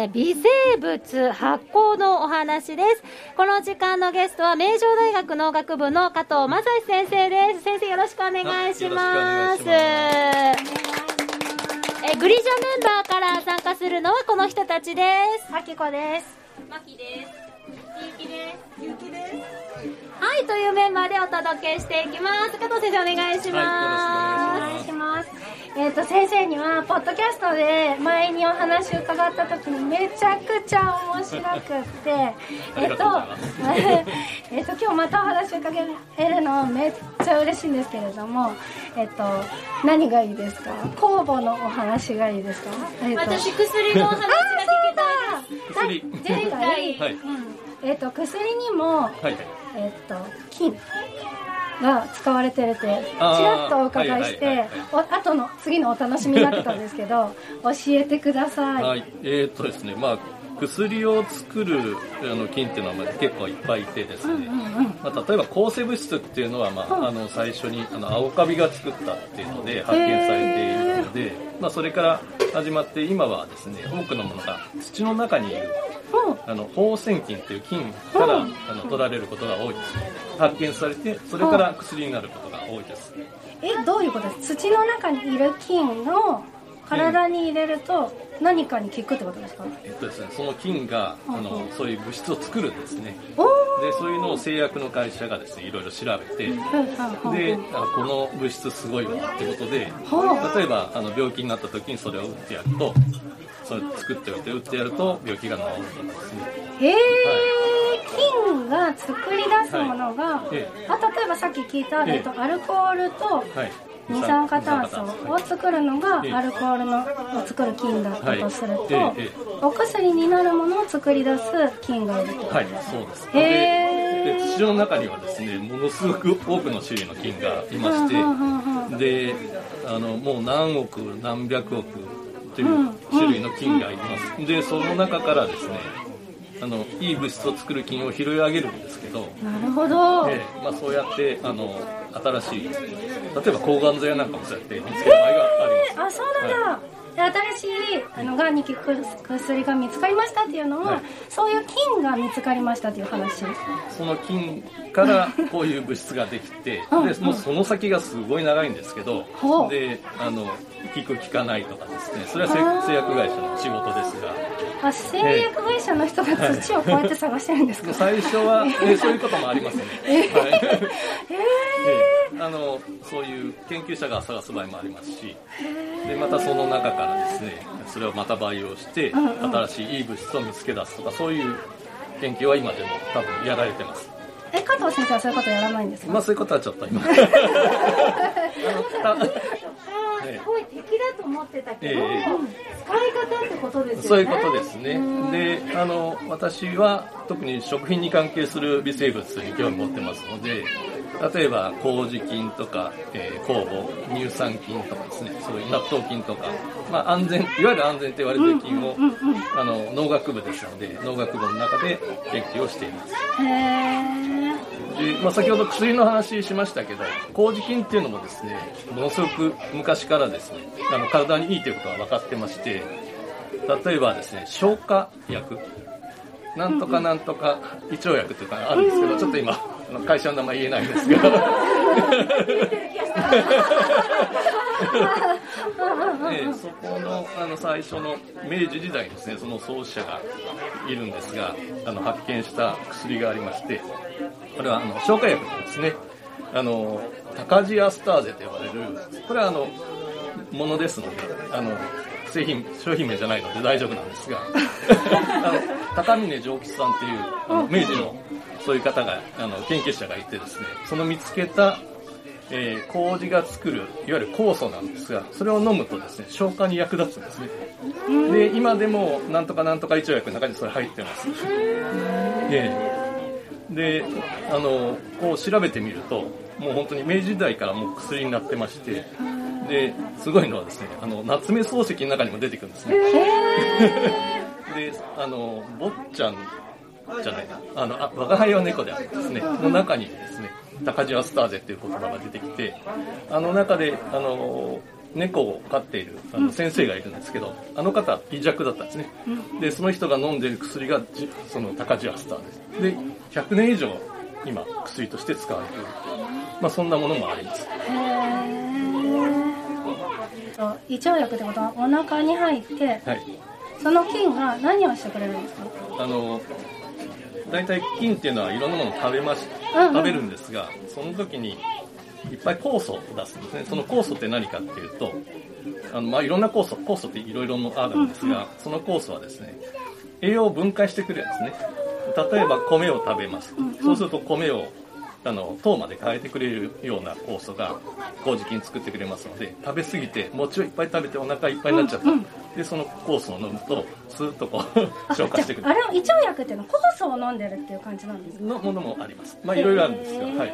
ね、微生物発酵のお話です。この時間のゲストは、名城大学農学部の加藤正史先生です。先生よろしくお願いします。えグリジョメンバーから参加するのはこの人たちです。あきこです。まきです。ゆうきです。ゆうきです。はい、というメンバーでお届けしていきます。加藤先生お願いします。お願いします。えっ、と先生にはポッドキャストで前にお話伺った時にめちゃくちゃ面白くって、えっと えっと今日またお話伺えるのめっちゃ嬉しいんですけれども、えっ、と何がいいですか？酵母のお話がいいですか？えっと私薬のお話が聞きたいです。前回、はいうんえっ、と薬にもはいえっと金が使われてるってちらっとお伺いして、はいはいはい。お後の次のお楽しみになってたんですけど 教えてください、はい、えーっとですね、まあ、薬を作るあの菌っていうのはまあ結構いっぱいいてですね、まあ、例えば抗生物質っていうのは、まあ、あの最初にあの青カビが作ったっていうので発見されているので、まあ、それから始まって今はですね多くのものが土の中にいるあの放線菌っていう菌からあの取られることが多いです。発見されてそれから薬になることが多いです。えどういうことです土の中にいる菌の体に入れると何かに効くってことですか、えっとですね、その菌があうん。のそういう物質を作るんですね。おでそういうのを製薬の会社がですねいろいろ調べてであこの物質すごいわってことでは例えばあの病気になった時にそれを打ってやるとそれ作っておいて打ってやると病気が治るとかですね。へえ、菌が作り出すものが、えあ例えばさっき聞いた、と、アルコールとはい二酸化炭素を作るのがええ。アルコールのを作る菌だったとすると、はい。えええお薬になるものを作り出す菌がいるとはいそうです。へでで土の中にはですねものすごく多くの種類の菌がいまして、うんうんうんうん。であのもう何億何百億という種類の菌がいます、でその中からですねあのいい物質を作る菌を拾い上げるんですけど、なるほど、ええまあ、そうやってあの新しい例えば抗がん剤やなんかもそうやって見つける場合があります。あそうなんだ、で新しいあのがんに効く薬が見つかりましたっていうのは、はい。そういう菌が見つかりましたっていう話？その菌からこういう物質ができてうん。でもうその先がすごい長いんですけどほう。であの効く効かないとかですね。それは製薬会社の仕事ですがあ製薬会社の人が土をこうやって探してるんですか、最初は、えそういうこともありますね、はい。ええあのそういう研究者が探す場合もありますしでまたその中からですねそれをまた培養してうんうん。新しいいい物質を見つけ出すとかそういう研究は今でも多分やられてます。え加藤先生はそういうことやらないんですか、まあそういうことはちょっと今。あーすごい敵だと思ってたけど、ええ使い方ってことですよね。そういうことですね。で、あの、私は特に食品に関係する微生物に興味持ってますので、例えば麹菌とか、えー酵母、乳酸菌とかですね、そういう納豆菌とか、まあ安全、いわゆる安全と言われている菌を、あの、農学部ですので、農学部の中で研究をしています。で、まあ、先ほど薬の話しましたけど麹菌っていうのもですねものすごく昔からですねあの体にいいということが分かってまして例えばですね消化薬なんとかなんとか胃腸薬っていうのがあるんですけどちょっと今あの会社の名前言えないんですが ええそこのあの最初の明治時代にですねその創始者がいるんですがあの発見した薬がありましてこれはあの消化薬なんですね。あの高ジアスターゼと呼ばれるこれはあのものですのであの製品商品名じゃないので大丈夫なんですが。あの高峰上吉さんっていうあの明治のそういう方があの研究者がいてですねその見つけたえー、麹が作るいわゆる酵素なんですがそれを飲むとですね消化に役立つんですね。で今でもなんとかなんとか胃腸薬の中にそれ入ってます。ええ。であのこう調べてみるともう本当に明治時代からもう薬になってましてですごいのはですねあの夏目漱石の中にも出てくるんですね であの坊ちゃんじゃないなあのあ我が輩は猫であるですね。の中にですね高島スターゼっていう言葉が出てきてあの中であの猫を飼っているあの先生がいるんですけど、あの方微弱だったんですね、でその人が飲んでいる薬がじその高ジアスターですで100年以上今薬として使われている、まあ、そんなものもあります。と胃腸薬ってことはお腹に入ってはいその菌が何をしてくれるんですか？あの大体菌っていうのはいろんなものを食べますうんうん。食べるんですがその時にいっぱい酵素を出すんですね。その酵素って何かっていうとあの、まあ、いろんな酵素酵素っていろいろあるんですが、その酵素はですね栄養を分解してくれるんですね。例えば米を食べます。そうすると米をあの糖まで変えてくれるような酵素が麹菌作ってくれますので食べ過ぎて餅をいっぱい食べてお腹いっぱいになっちゃった、でその酵素を飲むとスーッとこう 消化してくれる。あれは胃腸薬っていうのは酵素を飲んでるっていう感じなんですかのものもあります。まあいろいろあるんですが、はい、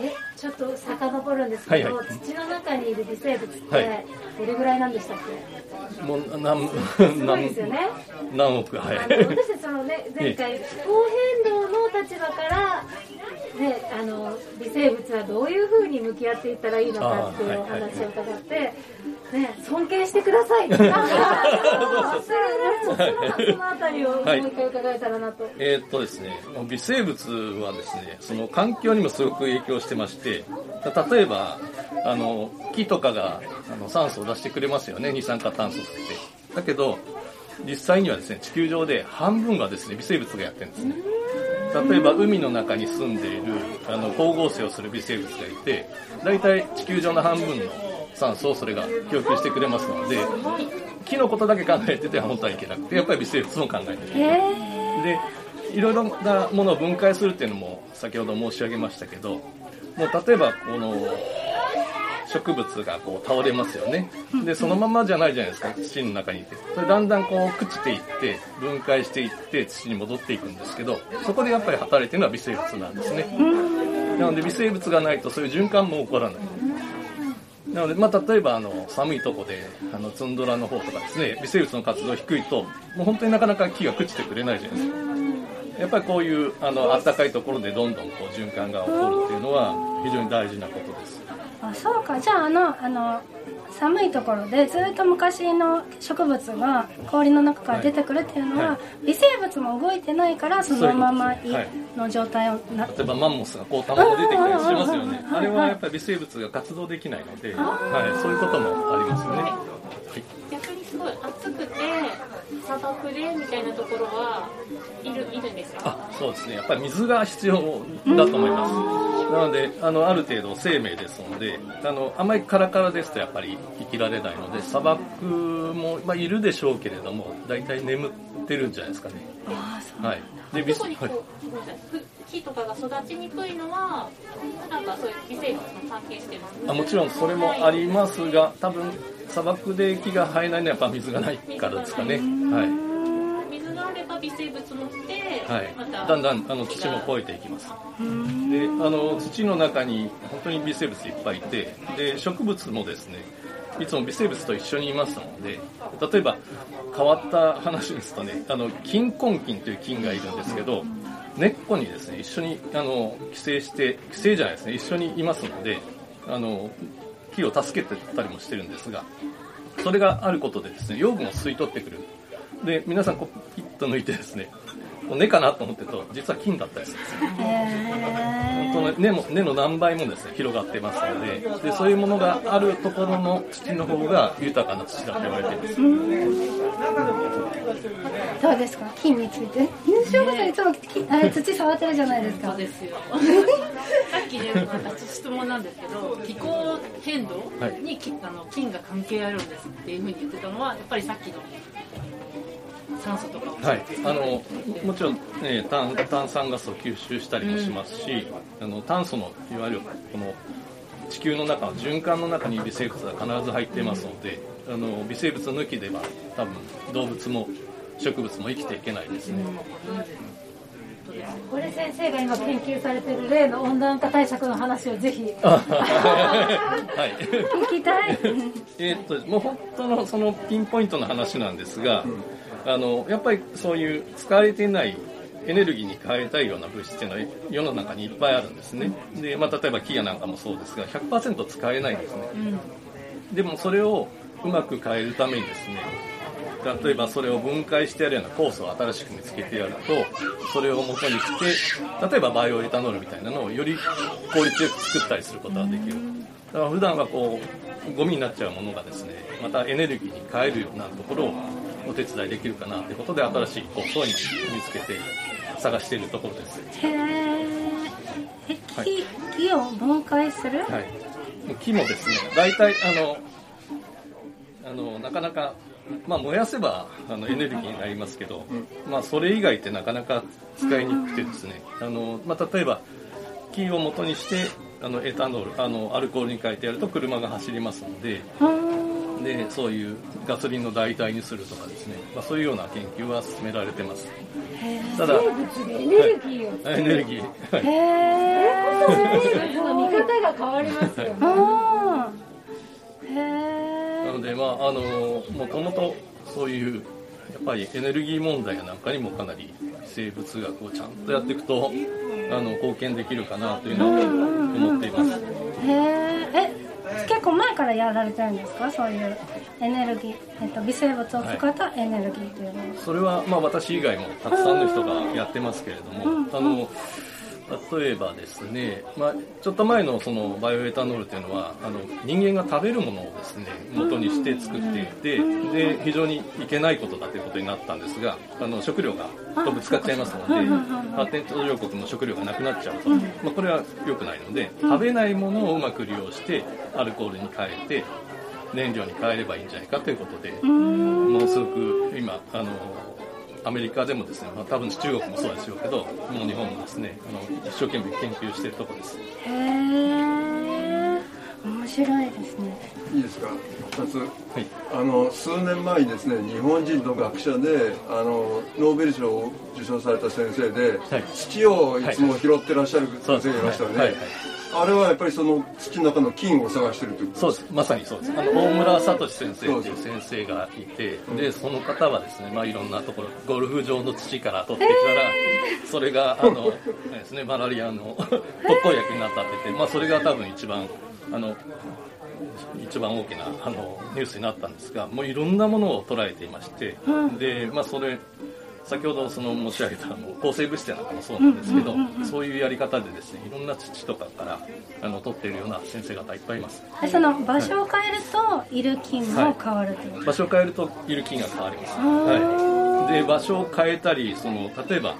えちょっと遡るんですけど、はいはい。土の中にいる微生物ってはい。どれぐらいなんでしたっけ、もう何すごいですよね。何億はい。私たちそのね前回気候変動の立場からねあの微生物はどういうふうに向き合っていったらいいのかっていうお話を伺って、ね尊敬してください。そのそのあたりをもう一回伺えたらなと。えーっとですね、微生物はですね、その環境にもすごく影響してまして、例えば、あの、木とかがあの酸素を出してくれますよね、二酸化炭素って。だけど、実際にはですね、地球上で半分がですね、微生物がやってるんですね。例えば海の中に住んでいるあの光合成をする微生物がいて大体地球上の半分の酸素をそれが供給してくれますので木のことだけ考えてては本当はいけなくてやっぱり微生物も考えていけない。でいろいろなものを分解するっていうのも先ほど申し上げましたけどもう例えばこの植物がこう倒れますよね。でそのままじゃないじゃないですか。土の中にいて。それだんだんこう朽ちていって分解していって土に戻っていくんですけどそこでやっぱり働いてるのは微生物なんですね。なので微生物がないとそういう循環も起こらない。なので、まあ、例えばあの寒いとこであのツンドラの方とかですね微生物の活動低いともう本当になかなか木が朽ちてくれないじゃないですか。やっぱりこういうあの暖かいところでどんどんこう循環が起こるっていうのは非常に大事なことですあそうか。じゃああのあの寒いところでずっと昔の植物が氷の中から出てくるっていうのは、は微生物も動いてないからそのままの状態をな例えばマンモスがこう卵出てきたりしますよね。あれはやっぱり微生物が活動できないので、はい、そういうこともありますよね、はいすごい暑くて砂漠でみたいなところはいるいるんですかあそうですね。やっぱり水が必要だと思います。なのであのある程度生命ですのであのあまりカラカラですとやっぱり生きられないので砂漠も、まあ、いるでしょうけれども大体眠ってるんじゃないですかね。はい。で微特にこう、はい。木とかが育ちにくいのはなんかそういう微生物が関係してます？あもちろんそれもありますが多分砂漠で木が生えないのはやっぱ水がないからですかね。はい。水があれば微生物も来て、はい。また、だんだんあの土も肥えていきます。であの土の中に本当に微生物いっぱいいてで植物もですねいつも微生物と一緒にいますので例えば変わった話ですとねあの菌根菌という菌がいるんですけど根っこにですね一緒にあの寄生して寄生じゃないですね一緒にいますのであの木を助けてたりもしてるんですがそれがあることでですね養分を吸い取ってくる。で皆さんこうピッと抜いてですね根かなと思ってると実は菌だったりするんですね本当の根も根の何倍もですね広がってますのででそういうものがあるところの土の方が豊かな土だと言われています。どうですか？菌について？西岡さんいつもきあれ土触ってるじゃないですか。そうですよ。さっきね私質問なんですけど気候変動に、きあの菌が関係あるんですっていうふうに言ってたのはやっぱりさっきの酸素とかを。はい、あのもちろん、ね、炭炭酸ガスを吸収したりもしますし、あの炭素のいわゆるこの地球の中の循環の中に微生物が必ず入っていますのであの微生物抜きでは多分動物も植物も生きていけないですね、これ先生が今研究されてる例の温暖化対策の話をぜひ。はい。聞きたい。えーっともう本当のそのピンポイントの話なんですが、あのやっぱりそういう使われていないエネルギーに変えたいような物質っていうのは世の中にいっぱいあるんですね。で、まあ、例えば木やなんかもそうですが100%使えないんですね。でもそれをうまく変えるためにですね例えばそれを分解してやるような酵素を新しく見つけてやるとそれを元にして例えばバイオエタノールみたいなのをより効率よく作ったりすることができる。だから普段はこうゴミになっちゃうものがですねまたエネルギーに変えるようなところをお手伝いできるかなということで新しい酵素を今見つけて探しているところです。へえ木木を分解する、はい、木もですね大体あのあのなかなか、まあ、燃やせばあのエネルギーになりますけど、まあ、それ以外ってなかなか使いにくくてですねあの、まあ、例えば木を元にしてあのエタノールあのアルコールに変えてやると車が走りますのででそういうガソリンの代替にするとかですね、まあ、そういうような研究は進められてます。ただ生物でエネルギーをはい。エネルギー、はい。へえ生物の見方が変わりますよね。へえなので、まあ、あのもともとそういうやっぱりエネルギー問題やなんかにもかなり生物学をちゃんとやっていくとあの貢献できるかなというのは思っています。へええ結構前からやられてるんですか？そういうエネルギー、えっと、微生物を使ったエネルギーというのは、それは、まあ、私以外もたくさんの人がやってますけれども、あの例えばですね、まあ、ちょっと前のそのバイオエタノールというのはあの人間が食べるものをですね元にして作っていてで非常にいけないことだということになったんですがあの食料がとぶつかっちゃいますので発展途上国の食料がなくなっちゃうと、まあ、これは良くないので食べないものをうまく利用してアルコールに変えて燃料に変えればいいんじゃないかということでものすごく今あのアメリカでもですね、まあ、多分中国もそうでしょうけどもう日本もですねあの一生懸命研究しているところです。へえ面白いですね。いいですか？2つ、あの数年前にですね日本人の学者であのノーベル賞を受賞された先生で、土をいつも拾ってらっしゃる先生がいましたよね、はいはいあれはやっぱりその土の中の菌を探してるということそうです。まさにそうです。あの大村聡先生っていう先生がいてでその方はですね、まあ、いろんなところゴルフ場の土から取ってきたらそれがあのです、ね、マラリアの 特効薬になったって言って、まあ、それが多分一番あの一番大きなあのニュースになったんですがもういろんなものを捉えていまして、でまあ、それ先ほどその申し上げたあの抗生物質なんかもそうなんですけど、そういうやり方でですねいろんな土とかからあの取っているような先生方いっぱいいます。でその場所を変えるといる菌も変わるという。こと場所を変えるといる菌が変わります、はい、で場所を変えたりその例えば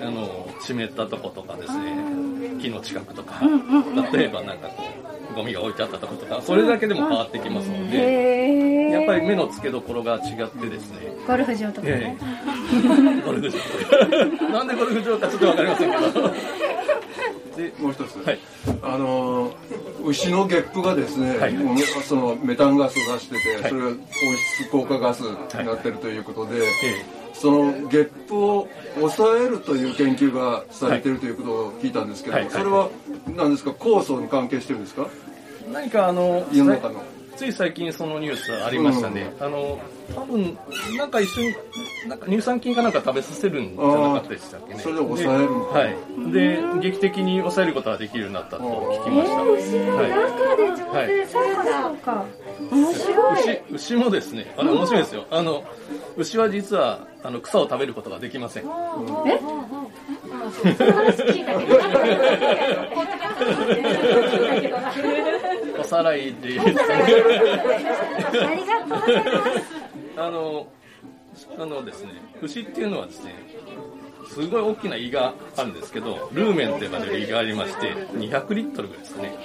あの湿ったとことかですね木の近くとか、例えばなんかこうゴミが置いてあったとことかそれだけでも変わってきますのへで、えやっぱり目の付けどころが違ってですね。ゴルフ場とかえね、え ゴルフ場なんでゴルフ場かちょっとわかりませんけど。でもう一つ、あの牛のゲップがですね、もうそのメタンガスを出してて、それが温室効果ガスになってるということで、そのゲップを抑えるという研究がされているということを聞いたんですけど、はい。はい。それは何ですか？酵素に関係してるんですか？何かあの世の中の。つい最近そのニュースありましたね、あの多分なんか一緒になんか乳酸菌かなんか食べさせるんじゃなかったでしたっけね。それで抑えるはい。で劇的に抑えることができるようになったと聞きました、牛の中で調はい。整、そうか。そうか面白い。牛牛もですね。あの面白いですよ。あの牛は実はあの草を食べることができません。え？その話聞いたけど、なんか、聞いたけど。おさらいでありがとうございますあのあのですね牛っていうのはですねすごい大きな胃があるんですけどルーメンと呼ばれる胃がありまして200リットルぐらいですね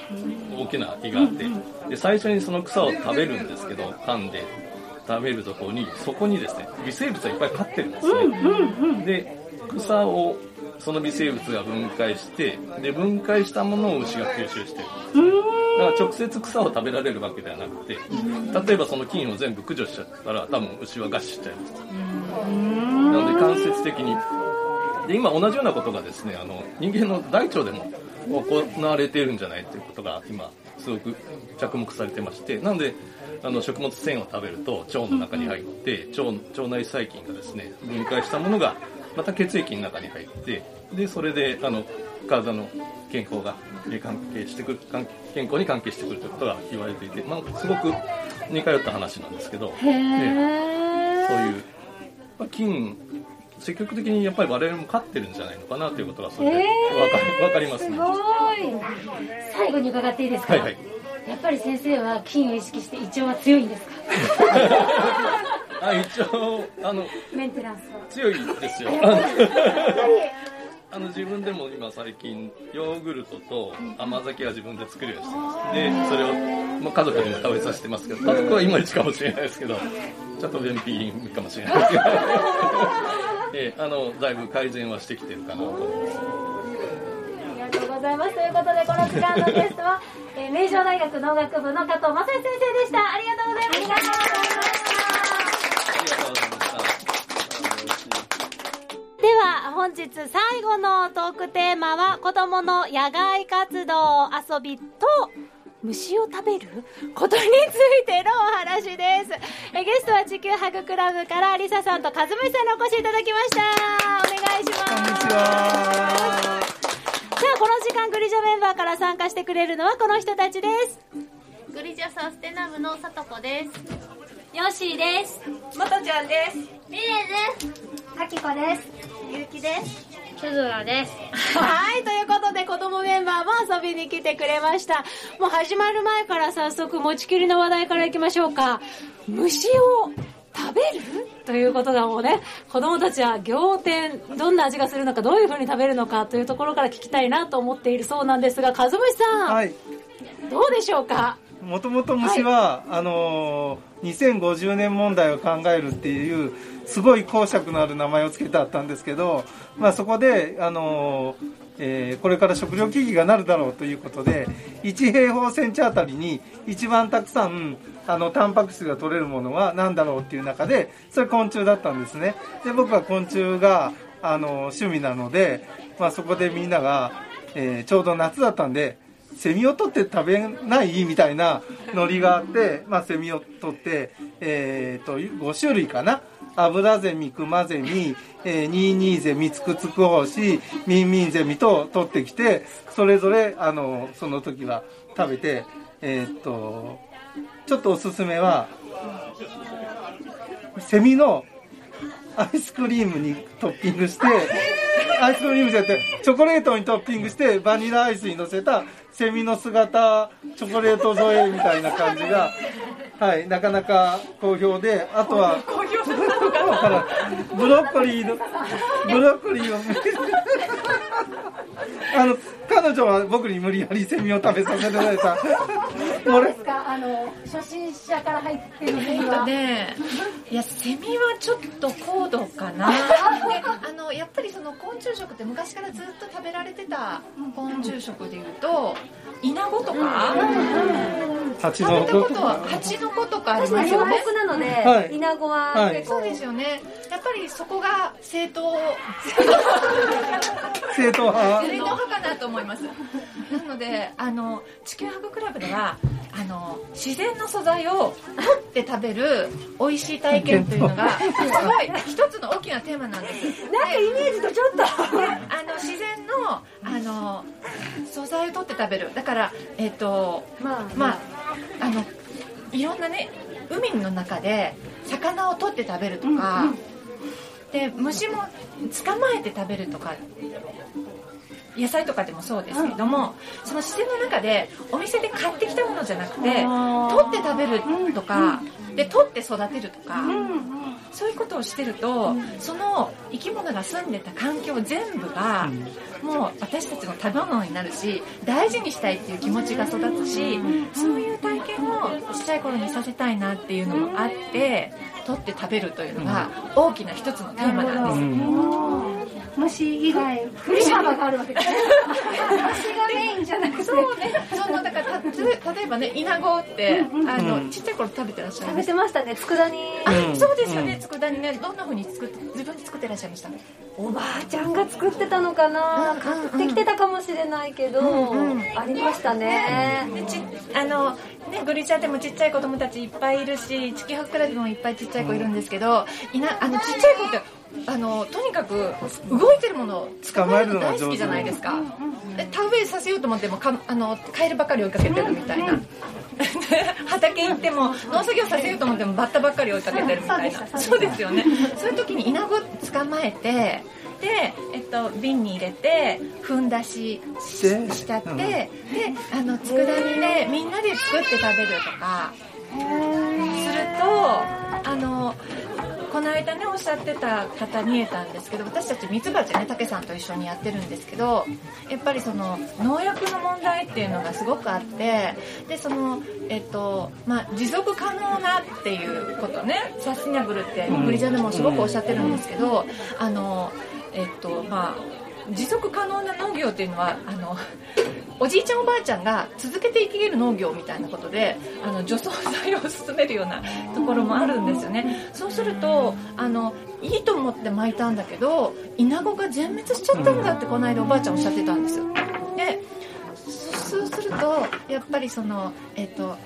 大きな胃があってで最初にその草を食べるんですけど噛んで食べるところにそこにですね微生物がいっぱい飼ってるんですね、で草をその微生物が分解してで分解したものを牛が吸収してる。だから直接草を食べられるわけではなくて例えばその菌を全部駆除しちゃったら多分牛は餓死しちゃいます。なので間接的に。で今同じようなことがですねあの人間の大腸でも行われているんじゃないということが今すごく着目されてましてなのであの食物繊維を食べると腸の中に入って腸腸内細菌がですね分解したものがまた血液の中に入ってでそれであの体の健康が関係してくる健康に関係してくるということが言われていて、まあ、すごく似通った話なんですけど、そういう、まあ、菌積極的にやっぱり我々も飼ってるんじゃないのかなということがそれで分か,、えー、かりますね。すごい。最後に伺っていいですか、はいはい、やっぱり先生は菌を意識して胃腸は強いんですか？あ一応あのメンテナンス強いですよ。あの自分でも今最近ヨーグルトと甘酒は自分で作るようにしてます。でそれを、まあ、家族にも食べさせてますけど家族はいまいちかもしれないですけどちょっと便秘かもしれないですけど。えあのだいぶ改善はしてきてるかなと思います。ありがとうございます。ということでこの時間のゲストは、えー、名城大学農学部の加藤正先生でした。ありがとうございましたでは本日最後のトークテーマは子供の野外活動遊びと虫を食べることについてのお話です。えゲストは地球ハグクラブからリサさんと和美さんにお越しいただきました。お願いします。こんにちはさあこの時間グリジャメンバーから参加してくれるのはこの人たちです。グリジャサステナブのさとこです。ヨッシーです。まとちゃんです。ミレですかきこです。ゆうきです。シュズラです。はいということで子供メンバーも遊びに来てくれました。もう始まる前から早速持ちきりの話題からいきましょうか。虫を食べる？ということがもうね。子供たちは仰天。どんな味がするのかどういうふうに食べるのかというところから聞きたいなと思っているそうなんですが和虫さん、はい、どうでしょうか？もともと虫は、はい、あのー、2050年問題を考えるっていうすごい公爵のある名前を付けてあったんですけど、まあ、そこで、あの、えー、これから食糧危機がなるだろうということで1平方センチあたりに一番たくさんあのタンパク質が取れるものは何だろうっていう中でそれ昆虫だったんですね。で僕は昆虫があの趣味なので、まあ、そこでみんなが、えー、ちょうど夏だったんでセミを取って食べないみたいなノリがあって、まあ、セミを取って、えーと、5種類かなアブラゼミ、クマゼミ、えー、ニーニーゼミ、ツクツクホシ、ミンミンゼミと取ってきて、それぞれ、あの、その時は食べて、えっ、と、ちょっとおすすめは、セミのアイスクリームにトッピングして、アイスクリームじゃなくて、チョコレートにトッピングして、バニラアイスに乗せたセミの姿チョコレート添えみたいな感じが、はい、なかなか好評で、あとは、好評だったのかブロッコリーの、ブロッコリーをあの、彼女は僕に無理やりセミを食べさせられた。どうですか？あの、初心者から入ってるセミは。ね、いや、セミはちょっと高度かな。で、あの、やっぱりその昆虫食って昔からずっと食べられてた昆虫食でいうと、イナゴとか、蜂の子とか蜂の子とかありますよね。なので、はいイナゴははいそうですよね。やっぱりそこが正統 正統派。正統派かなと思います。なので、あの地球博クラブではあの自然の素材を取って食べる美味しい体験というのが すごい一つの大きなテーマなんです。なんかイメージとちょっと。あの自然のあの素材を取って食べる。だからえっ、とまあ、まああのいろんなね海の中で魚を取って食べるとか、で虫も捕まえて食べるとか野菜とかでもそうですけども、その自然の中でお店で買ってきたものじゃなくて取って食べるとか、で取って育てるとか、そういうことをしてると、その生き物が住んでた環境全部が、もう私たちの食べ物になるし大事にしたいっていう気持ちが育つし、そういう体験をちっちゃい頃にさせたいなっていうのもあって取って食べるというのが大きな一つのテーマなんです。虫以外、振り幅があるわけで。すね。虫がメインじゃなくて。そうね、そのだからた例えばね、イナゴって、あのちっちゃい頃食べてらっしゃい食べてましたね、佃煮。あ、そうですよね、佃煮ね、どんな風に作って自分で作ってらっしゃいました？おばあちゃんが作ってたのかな、買ってきてたかもしれないけど、ありましたね。でちあのね、グリチャでもちっちゃい子供たちいっぱいいるし地球博クラブもいっぱいちっちゃい子いるんですけど、いなあのちっちゃい子ってあのとにかく動いてるものを捕まえるの大好きじゃないですか。で田植えさせようと思ってもかあのカエルばっかり追いかけてるみたいな。畑行っても農作業させようと思ってもバッタばっかり追いかけてるみたいな。そうですよね。そういう時にイナゴ捕まえてで、えっと、瓶に入れてふんだしししちゃって、うんであの佃煮でみんなで作って食べるとかするとあのこの間ねおっしゃってた方見えたんですけど私たちミツバチねたけさんと一緒にやってるんですけどやっぱりその農薬の問題っていうのがすごくあってでそのえっとまあ持続可能なっていうことねサスティナブルってグリジャでもすごくおっしゃってるんですけどあのえっとまあ持続可能な農業っていうのはあのおじいちゃんおばあちゃんが続けていける農業みたいなことであの除草剤を進めるようなところもあるんですよね。そうするとあのいいと思って巻いたんだけどイナゴが全滅しちゃったんだってこの間おばあちゃんおっしゃってたんですでそうするとやっぱりそのえっ、と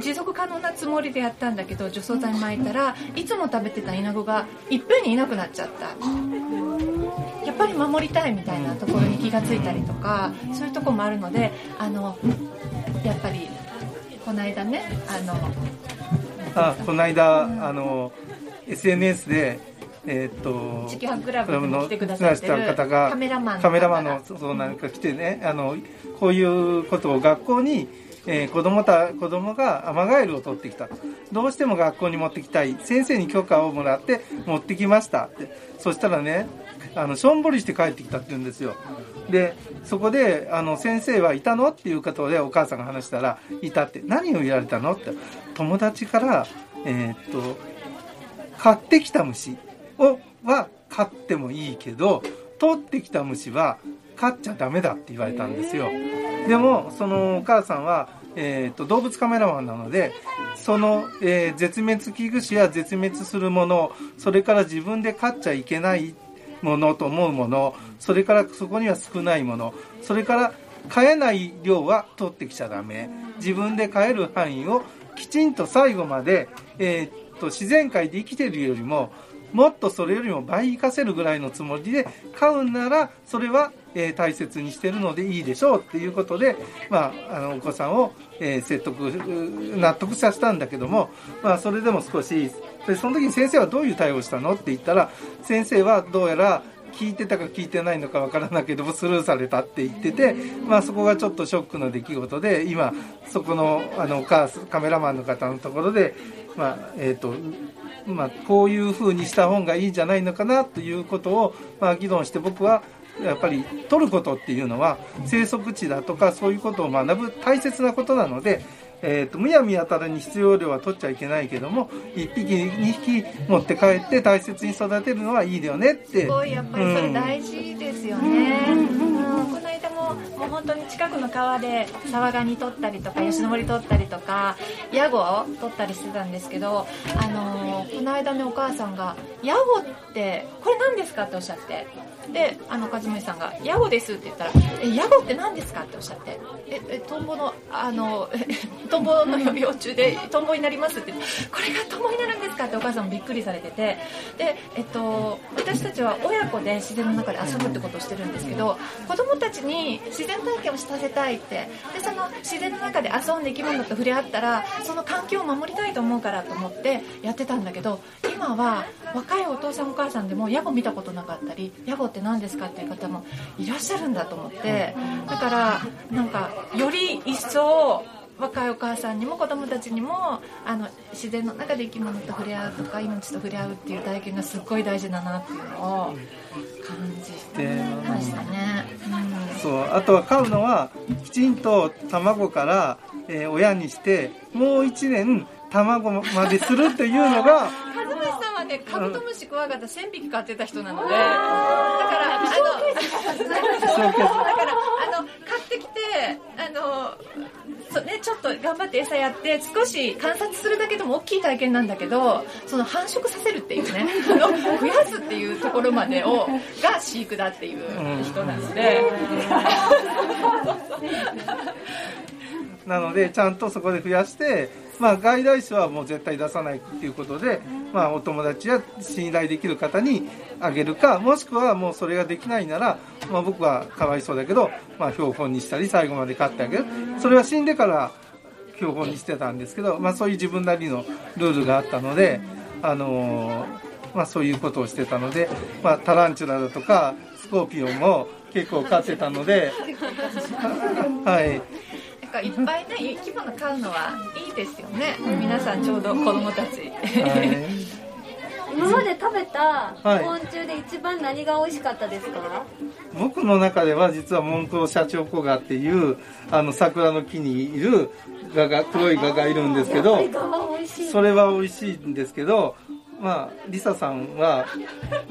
持続可能なつもりでやったんだけど除草剤巻いたらいつも食べてたイナゴがいっぺんにいなくなっちゃった。やっぱり守りたいみたいなところに気がついたりとかそういうとこもあるのであのやっぱりこの間ねあのあこの間、あの SNS で、えーっと地球博クラブに来てくださってるの方がカメラマンの方が。カメラマンのそうなんか来てねあのこういうことを学校に、えー子供た子供がアマガエルを取ってきた。どうしても学校に持ってきたい。先生に許可をもらって持ってきました。って。そしたらねあのしょんぼりして帰ってきたって言うんですよ。でそこであの先生はいたのっていうことでお母さんが話したらいたって。何を言われたの？って。友達からえーっと買ってきた虫。をは飼ってもいいけど取ってきた虫は飼っちゃダメだって言われたんですよ。でもそのお母さんは、えー、と動物カメラマンなのでその、えー絶滅危惧種や絶滅するものそれから自分で飼っちゃいけないものと思うものそれからそこには少ないものそれから飼えない量は取ってきちゃダメ。自分で飼える範囲をきちんと最後まで、えーっと自然界で生きてるよりももっとそれよりも倍活かせるぐらいのつもりで飼うならそれは、えー大切にしてるのでいいでしょうっていうことで、まあ、あのお子さんを、えー説得納得させたんだけども、まあ、それでも少しでその時に先生はどういう対応したのって言ったら先生はどうやら聞いてたか聞いてないのかわからないけどもスルーされたって言ってて、まあ、そこがちょっとショックの出来事で今そこのあのカカメラマンの方のところで、まあえーとまあ、こういうふうにした方がいいんじゃないのかなということを、まあ、議論して僕はやっぱり取ることっていうのは生息地だとかそういうことを学ぶ大切なことなので、えー、とむやみやたらに必要量は取っちゃいけないけども1匹2匹持って帰って大切に育てるのはいいよねって。すごいやっぱりそれ大事ですよね、うんこの間ももう本当に近くの川でサワガニ取ったりとか吉野森取ったりとかヤゴを取ったりしてたんですけど、あのーこの間ねお母さんが「ヤゴってこれ何ですか?」っておっしゃってであの和美さんが「ヤゴです」って言ったら「えヤゴって何ですか?」っておっしゃって「ええトンボのあの トンボの幼虫でトンボになります」ってって「これがトンボになるんですか?」ってお母さんもびっくりされててで、えっと、私たちは親子で自然の中で遊ぶってことをしてるんですけど子供たちに自然体験をさせたいってでその自然の中で遊んで生き物と触れ合ったらその環境を守りたいと思うからと思ってやってたんだけど今は若いお父さんお母さんでもヤゴ見たことなかったりヤゴって何ですかっていう方もいらっしゃるんだと思ってだからなんかより一層若いお母さんにも子供たちにもあの自然の中で生き物と触れ合うとか命と触れ合うっていう体験がすっごい大事だなっていうのを感じでましたね。そうあとは飼うのはきちんと卵から、えー親にしてもう1年卵までするっていうのが ねカブトムシクワガタ1000匹飼ってた人なので。だからあのだからあの買ってきてあのそうねちょっと頑張って餌やって少し観察するだけでも大きい体験なんだけどその繁殖させるっていうね 増やすっていうところまでをが飼育だっていう人なので、なのでちゃんとそこで増やして、まあ、外来種はもう絶対出さないっていうことで、まあ、お友達や信頼できる方にあげるかもしくはもうそれができないなら、まあ、僕はかわいそうだけど、まあ、標本にしたり最後まで飼ってあげる。それは死んでから標本にしてたんですけど、まあ、そういう自分なりのルールがあったので、あのーまあ、そういうことをしてたので、まあ、タランチュラだとかスコーピオンも結構飼ってたので、はい、なんかいっぱいね生き物飼うのはいいですよね、皆さんちょうど子供たち、今まで食べたはい。昆虫で一番何が美味しかったですか、僕の中では実はモンコウシャチョウコガっていうあの桜の木にいるガが黒いガがいるんですけどそれは美味しいんですけどまあリサさんは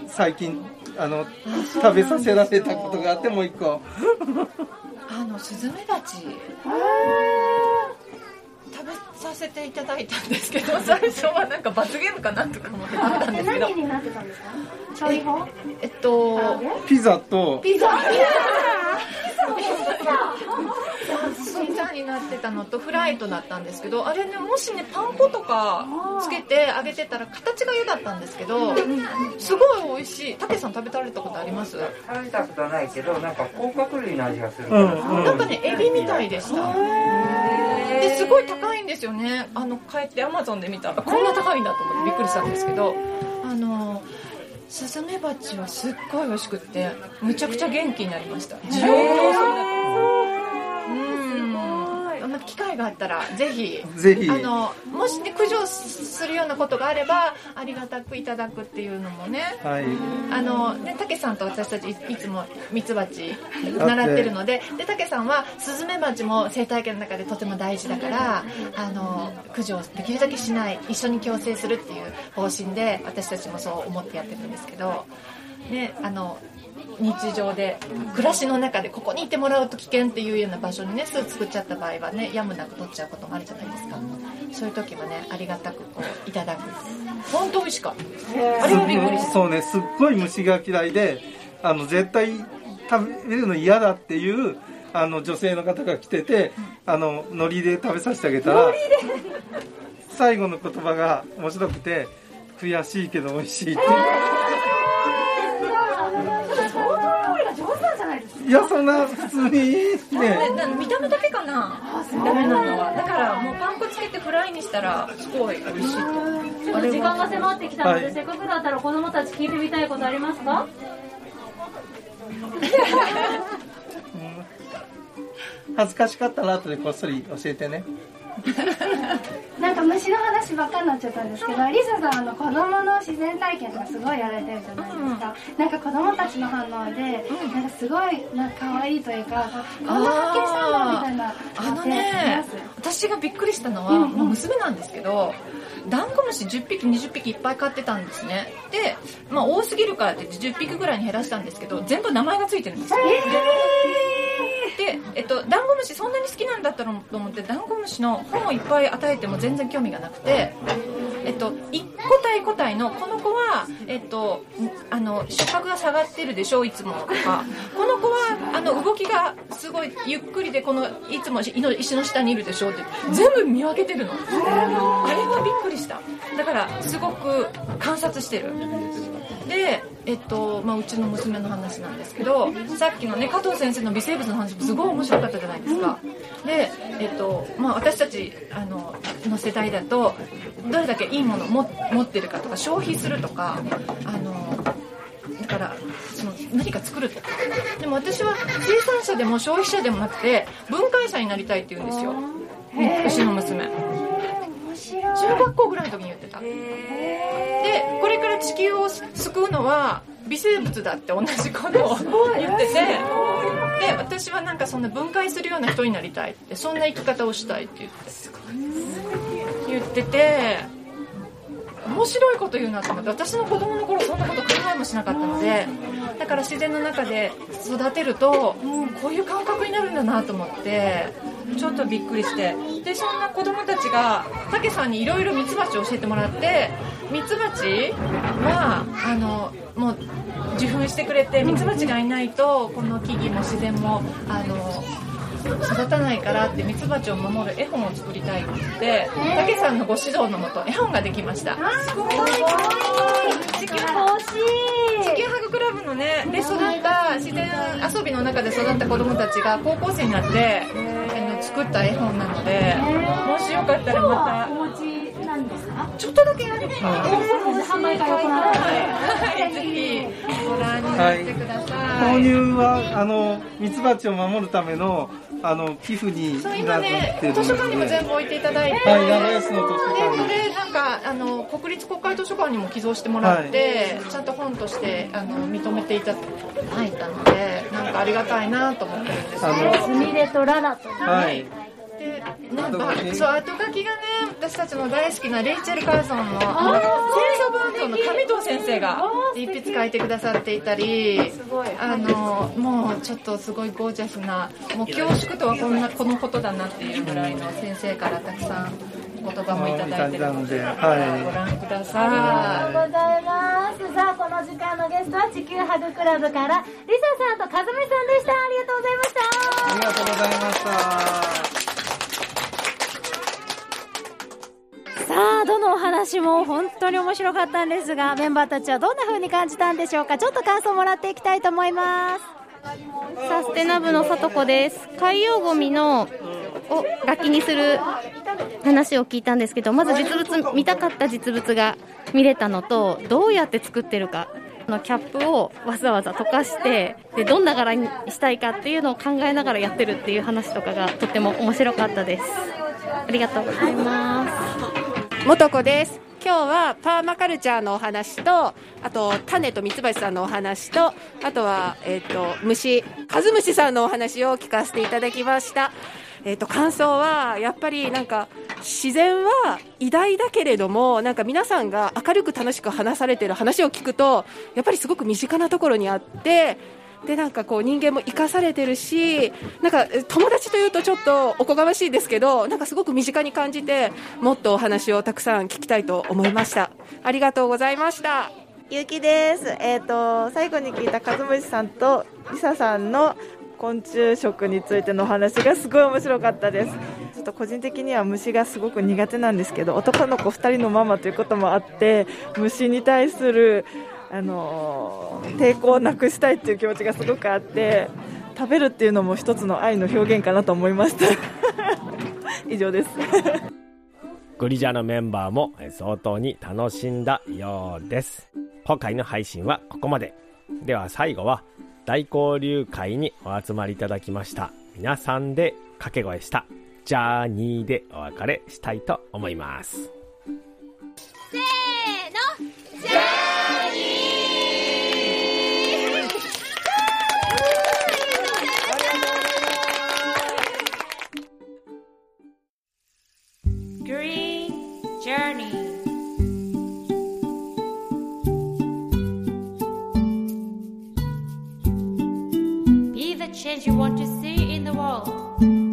最近あの食べさせられたことがあってもう一個あのスズメバチ。食べさせていただいたんですけど 最初はなんか罰ゲームかなとか思ってたんですけど。何になってたんですか調理法えっとピザとピザ。ピザ。になってたのとフライトだったんですけどあれねもしねパン粉とかつけて揚げてたら形が嫌だったんですけどすごい美味しい。たけさん食べられたことあります？食べたことはないけどなんか甲殻類の味がするうんなんかねエビみたいでした。ですごい高いんですよね。あの帰ってアマゾンで見たらこんな高いんだと思ってびっくりしたんですけどあのスズメバチはすっごい美味しくってむちゃくちゃ元気になりました。需要競争だとうんまあ機会があったらぜひぜひ。あのもしね駆除するようなことがあればありがたくいただくっていうのもね。はい。あのね、たけさんと私たちいいつもミツバチ習ってるのででたけさんはスズメバチも生態系の中でとても大事だからあの駆除をできるだけしない一緒に共生するっていう方針で私たちもそう思ってやってるんですけど、ね、あの日常で暮らしの中でここにいてもらうと危険っていうような場所にね巣作っちゃった場合はねやむなく取っちゃうこともあるじゃないですか。そういう時はねありがたくこういただく。本当美味しかった。あれはびっくりした。そうねすっごい虫が嫌いであの絶対食べるの嫌だっていうあの女性の方が来ててあの海苔で食べさせてあげたら最後の言葉が面白くて悔しいけど美味しいって想像料理が上手なんじゃないやそんな普通にね見た目だけかな。ダメなのは。だからもうパン粉つけてフライにしたらすごい美味しいと。ちょっと時間が迫ってきたので、はい。せっかくだったら子供たち聞いてみたいことありますか？恥ずかしかったら後でこっそり教えてね なんか虫の話ばっかりになっちゃったんですけど、リサさんあの子供の自然体験とかすごいやられてるじゃないですか。なんか子供たちの反応で、なんかすごいなんか可愛いというか、こんな発見したんだみたいなあのね。私がびっくりしたのは、もう娘なんですけどダンゴムシ10匹20匹いっぱい飼ってたんですね。で、まあ、多すぎるからって10匹ぐらいに減らしたんですけど全部名前がついてるんですよ、で、えっと、ダンゴムシそんなに好きなんだったらと思ってダンゴムシの本をいっぱい与えても全然興味がなくて、えっと、一個体個体のこの子は、えっと、あの触覚が下がってるでしょいつもとか。この子はあの動きがすごいゆっくりでこのいつも石の石の下にいるでしょって全部見分けてるの。あれはびっくりした。だからすごく観察してる。で、えっとまあ、うちの娘の話なんですけどさっきのね加藤先生の微生物の話もすごい面白かったじゃないですか。で、えっとまあ、私たちあのの世代だとどれだけいいものを持持ってるかとか消費するとかあのだからその何か作るとか。でも私は生産者でも消費者でもなくて分解者になりたいって言うんですよ。うちの娘中学校ぐらいの時に言ってた。でこれから地球を救うのは微生物だって同じことを言っててで私はなんかそんな分解するような人になりたいってそんな生き方をしたいって言って言ってて面白いこと言うなと思って私の子供の頃そんなこと考えもしなかったのでだから自然の中で育てるとこういう感覚になるんだなと思ってちょっとびっくりして。でそんな子供たちがたけさんにいろいろミツバチを教えてもらってミツバチはあのもう受粉してくれてミツバチがいないとこの木々も自然もあの育たないからってミツバチを守る絵本を作りたいって言ってたけさんのご指導のもと絵本ができました。すごい。地球欲しい地球ハグクラブのねで育った自然遊びの中で育った子供たちが高校生になってあの作った絵本なのでもしよかったらまたお持ちなんですか？ちょっとだけある販売会行われてはい。ぜひご覧になってください、購入はあのミツバチを守るためのあの寄付にそう今ね図書館にも全部置いていただいて、はい長安の図書館。にでこれなんかあの国立国会図書館にも寄贈してもらって、ちゃんと本としてあの認めていただいたのでなんかありがたいなと思ってるんですけど。すみれとララとはいでなんかそう後書きがね私たちの大好きなレイチェル・カーソンのあの戦争文庫の上藤先生が一筆書いてくださっていたりあのもうちょっとすごいゴージャスなもう恐縮とはこんなこのことだなっていうぐらいの先生からたくさんお言葉もいただいてるので、はいご覧くだありさい。がとうございます。さあ、この時間のゲストは地球ハグクラブからリサさんとかずみさんでした。ありがとうございました。ありがとうございましたさあどのお話も本当に面白かったんですがメンバーたちはどんな風に感じたんでしょうか。ちょっと感想をもらっていきたいと思います。サステナブのさとこです。海洋ゴミのを楽器にする話を聞いたんですけどまず実物見たかった実物が見れたのとどうやって作ってるかのキャップをわざわざ溶かしてでどんな柄にしたいかっていうのを考えながらやってるっていう話とかがとっても面白かったです。ありがとうございます。元子です。今日はパーマカルチャーのお話とあと種とミツバチさんのお話とあとは、えっと虫カズムシさんのお話を聞かせていただきました、えっと感想はやっぱりなんか自然は偉大だけれどもなんか皆さんが明るく楽しく話されてる話を聞くとやっぱりすごく身近なところにあってでなんかこう人間も生かされてるしなんか友達というとちょっとおこがましいですけどなんかすごく身近に感じてもっとお話をたくさん聞きたいと思いましたありがとうございましたゆうきです。えっ、と最後に聞いたカズムシさんとリサさんの昆虫食についてのお話がすごい面白かったです。ちょっと個人的には虫がすごく苦手なんですけど、男の子2人のママということもあって、虫に対するあのー抵抗をなくしたいっていう気持ちがすごくあって、食べるっていうのも一つの愛の表現かなと思いました。以上です。グリジャのメンバーもえー相当に楽しんだようです。今回の配信はここまで。では最後は大交流会にお集まりいただきました皆さんで掛け声したジャーニーでお別れしたいと思います。せーの journey. Be the change you want to see in the world.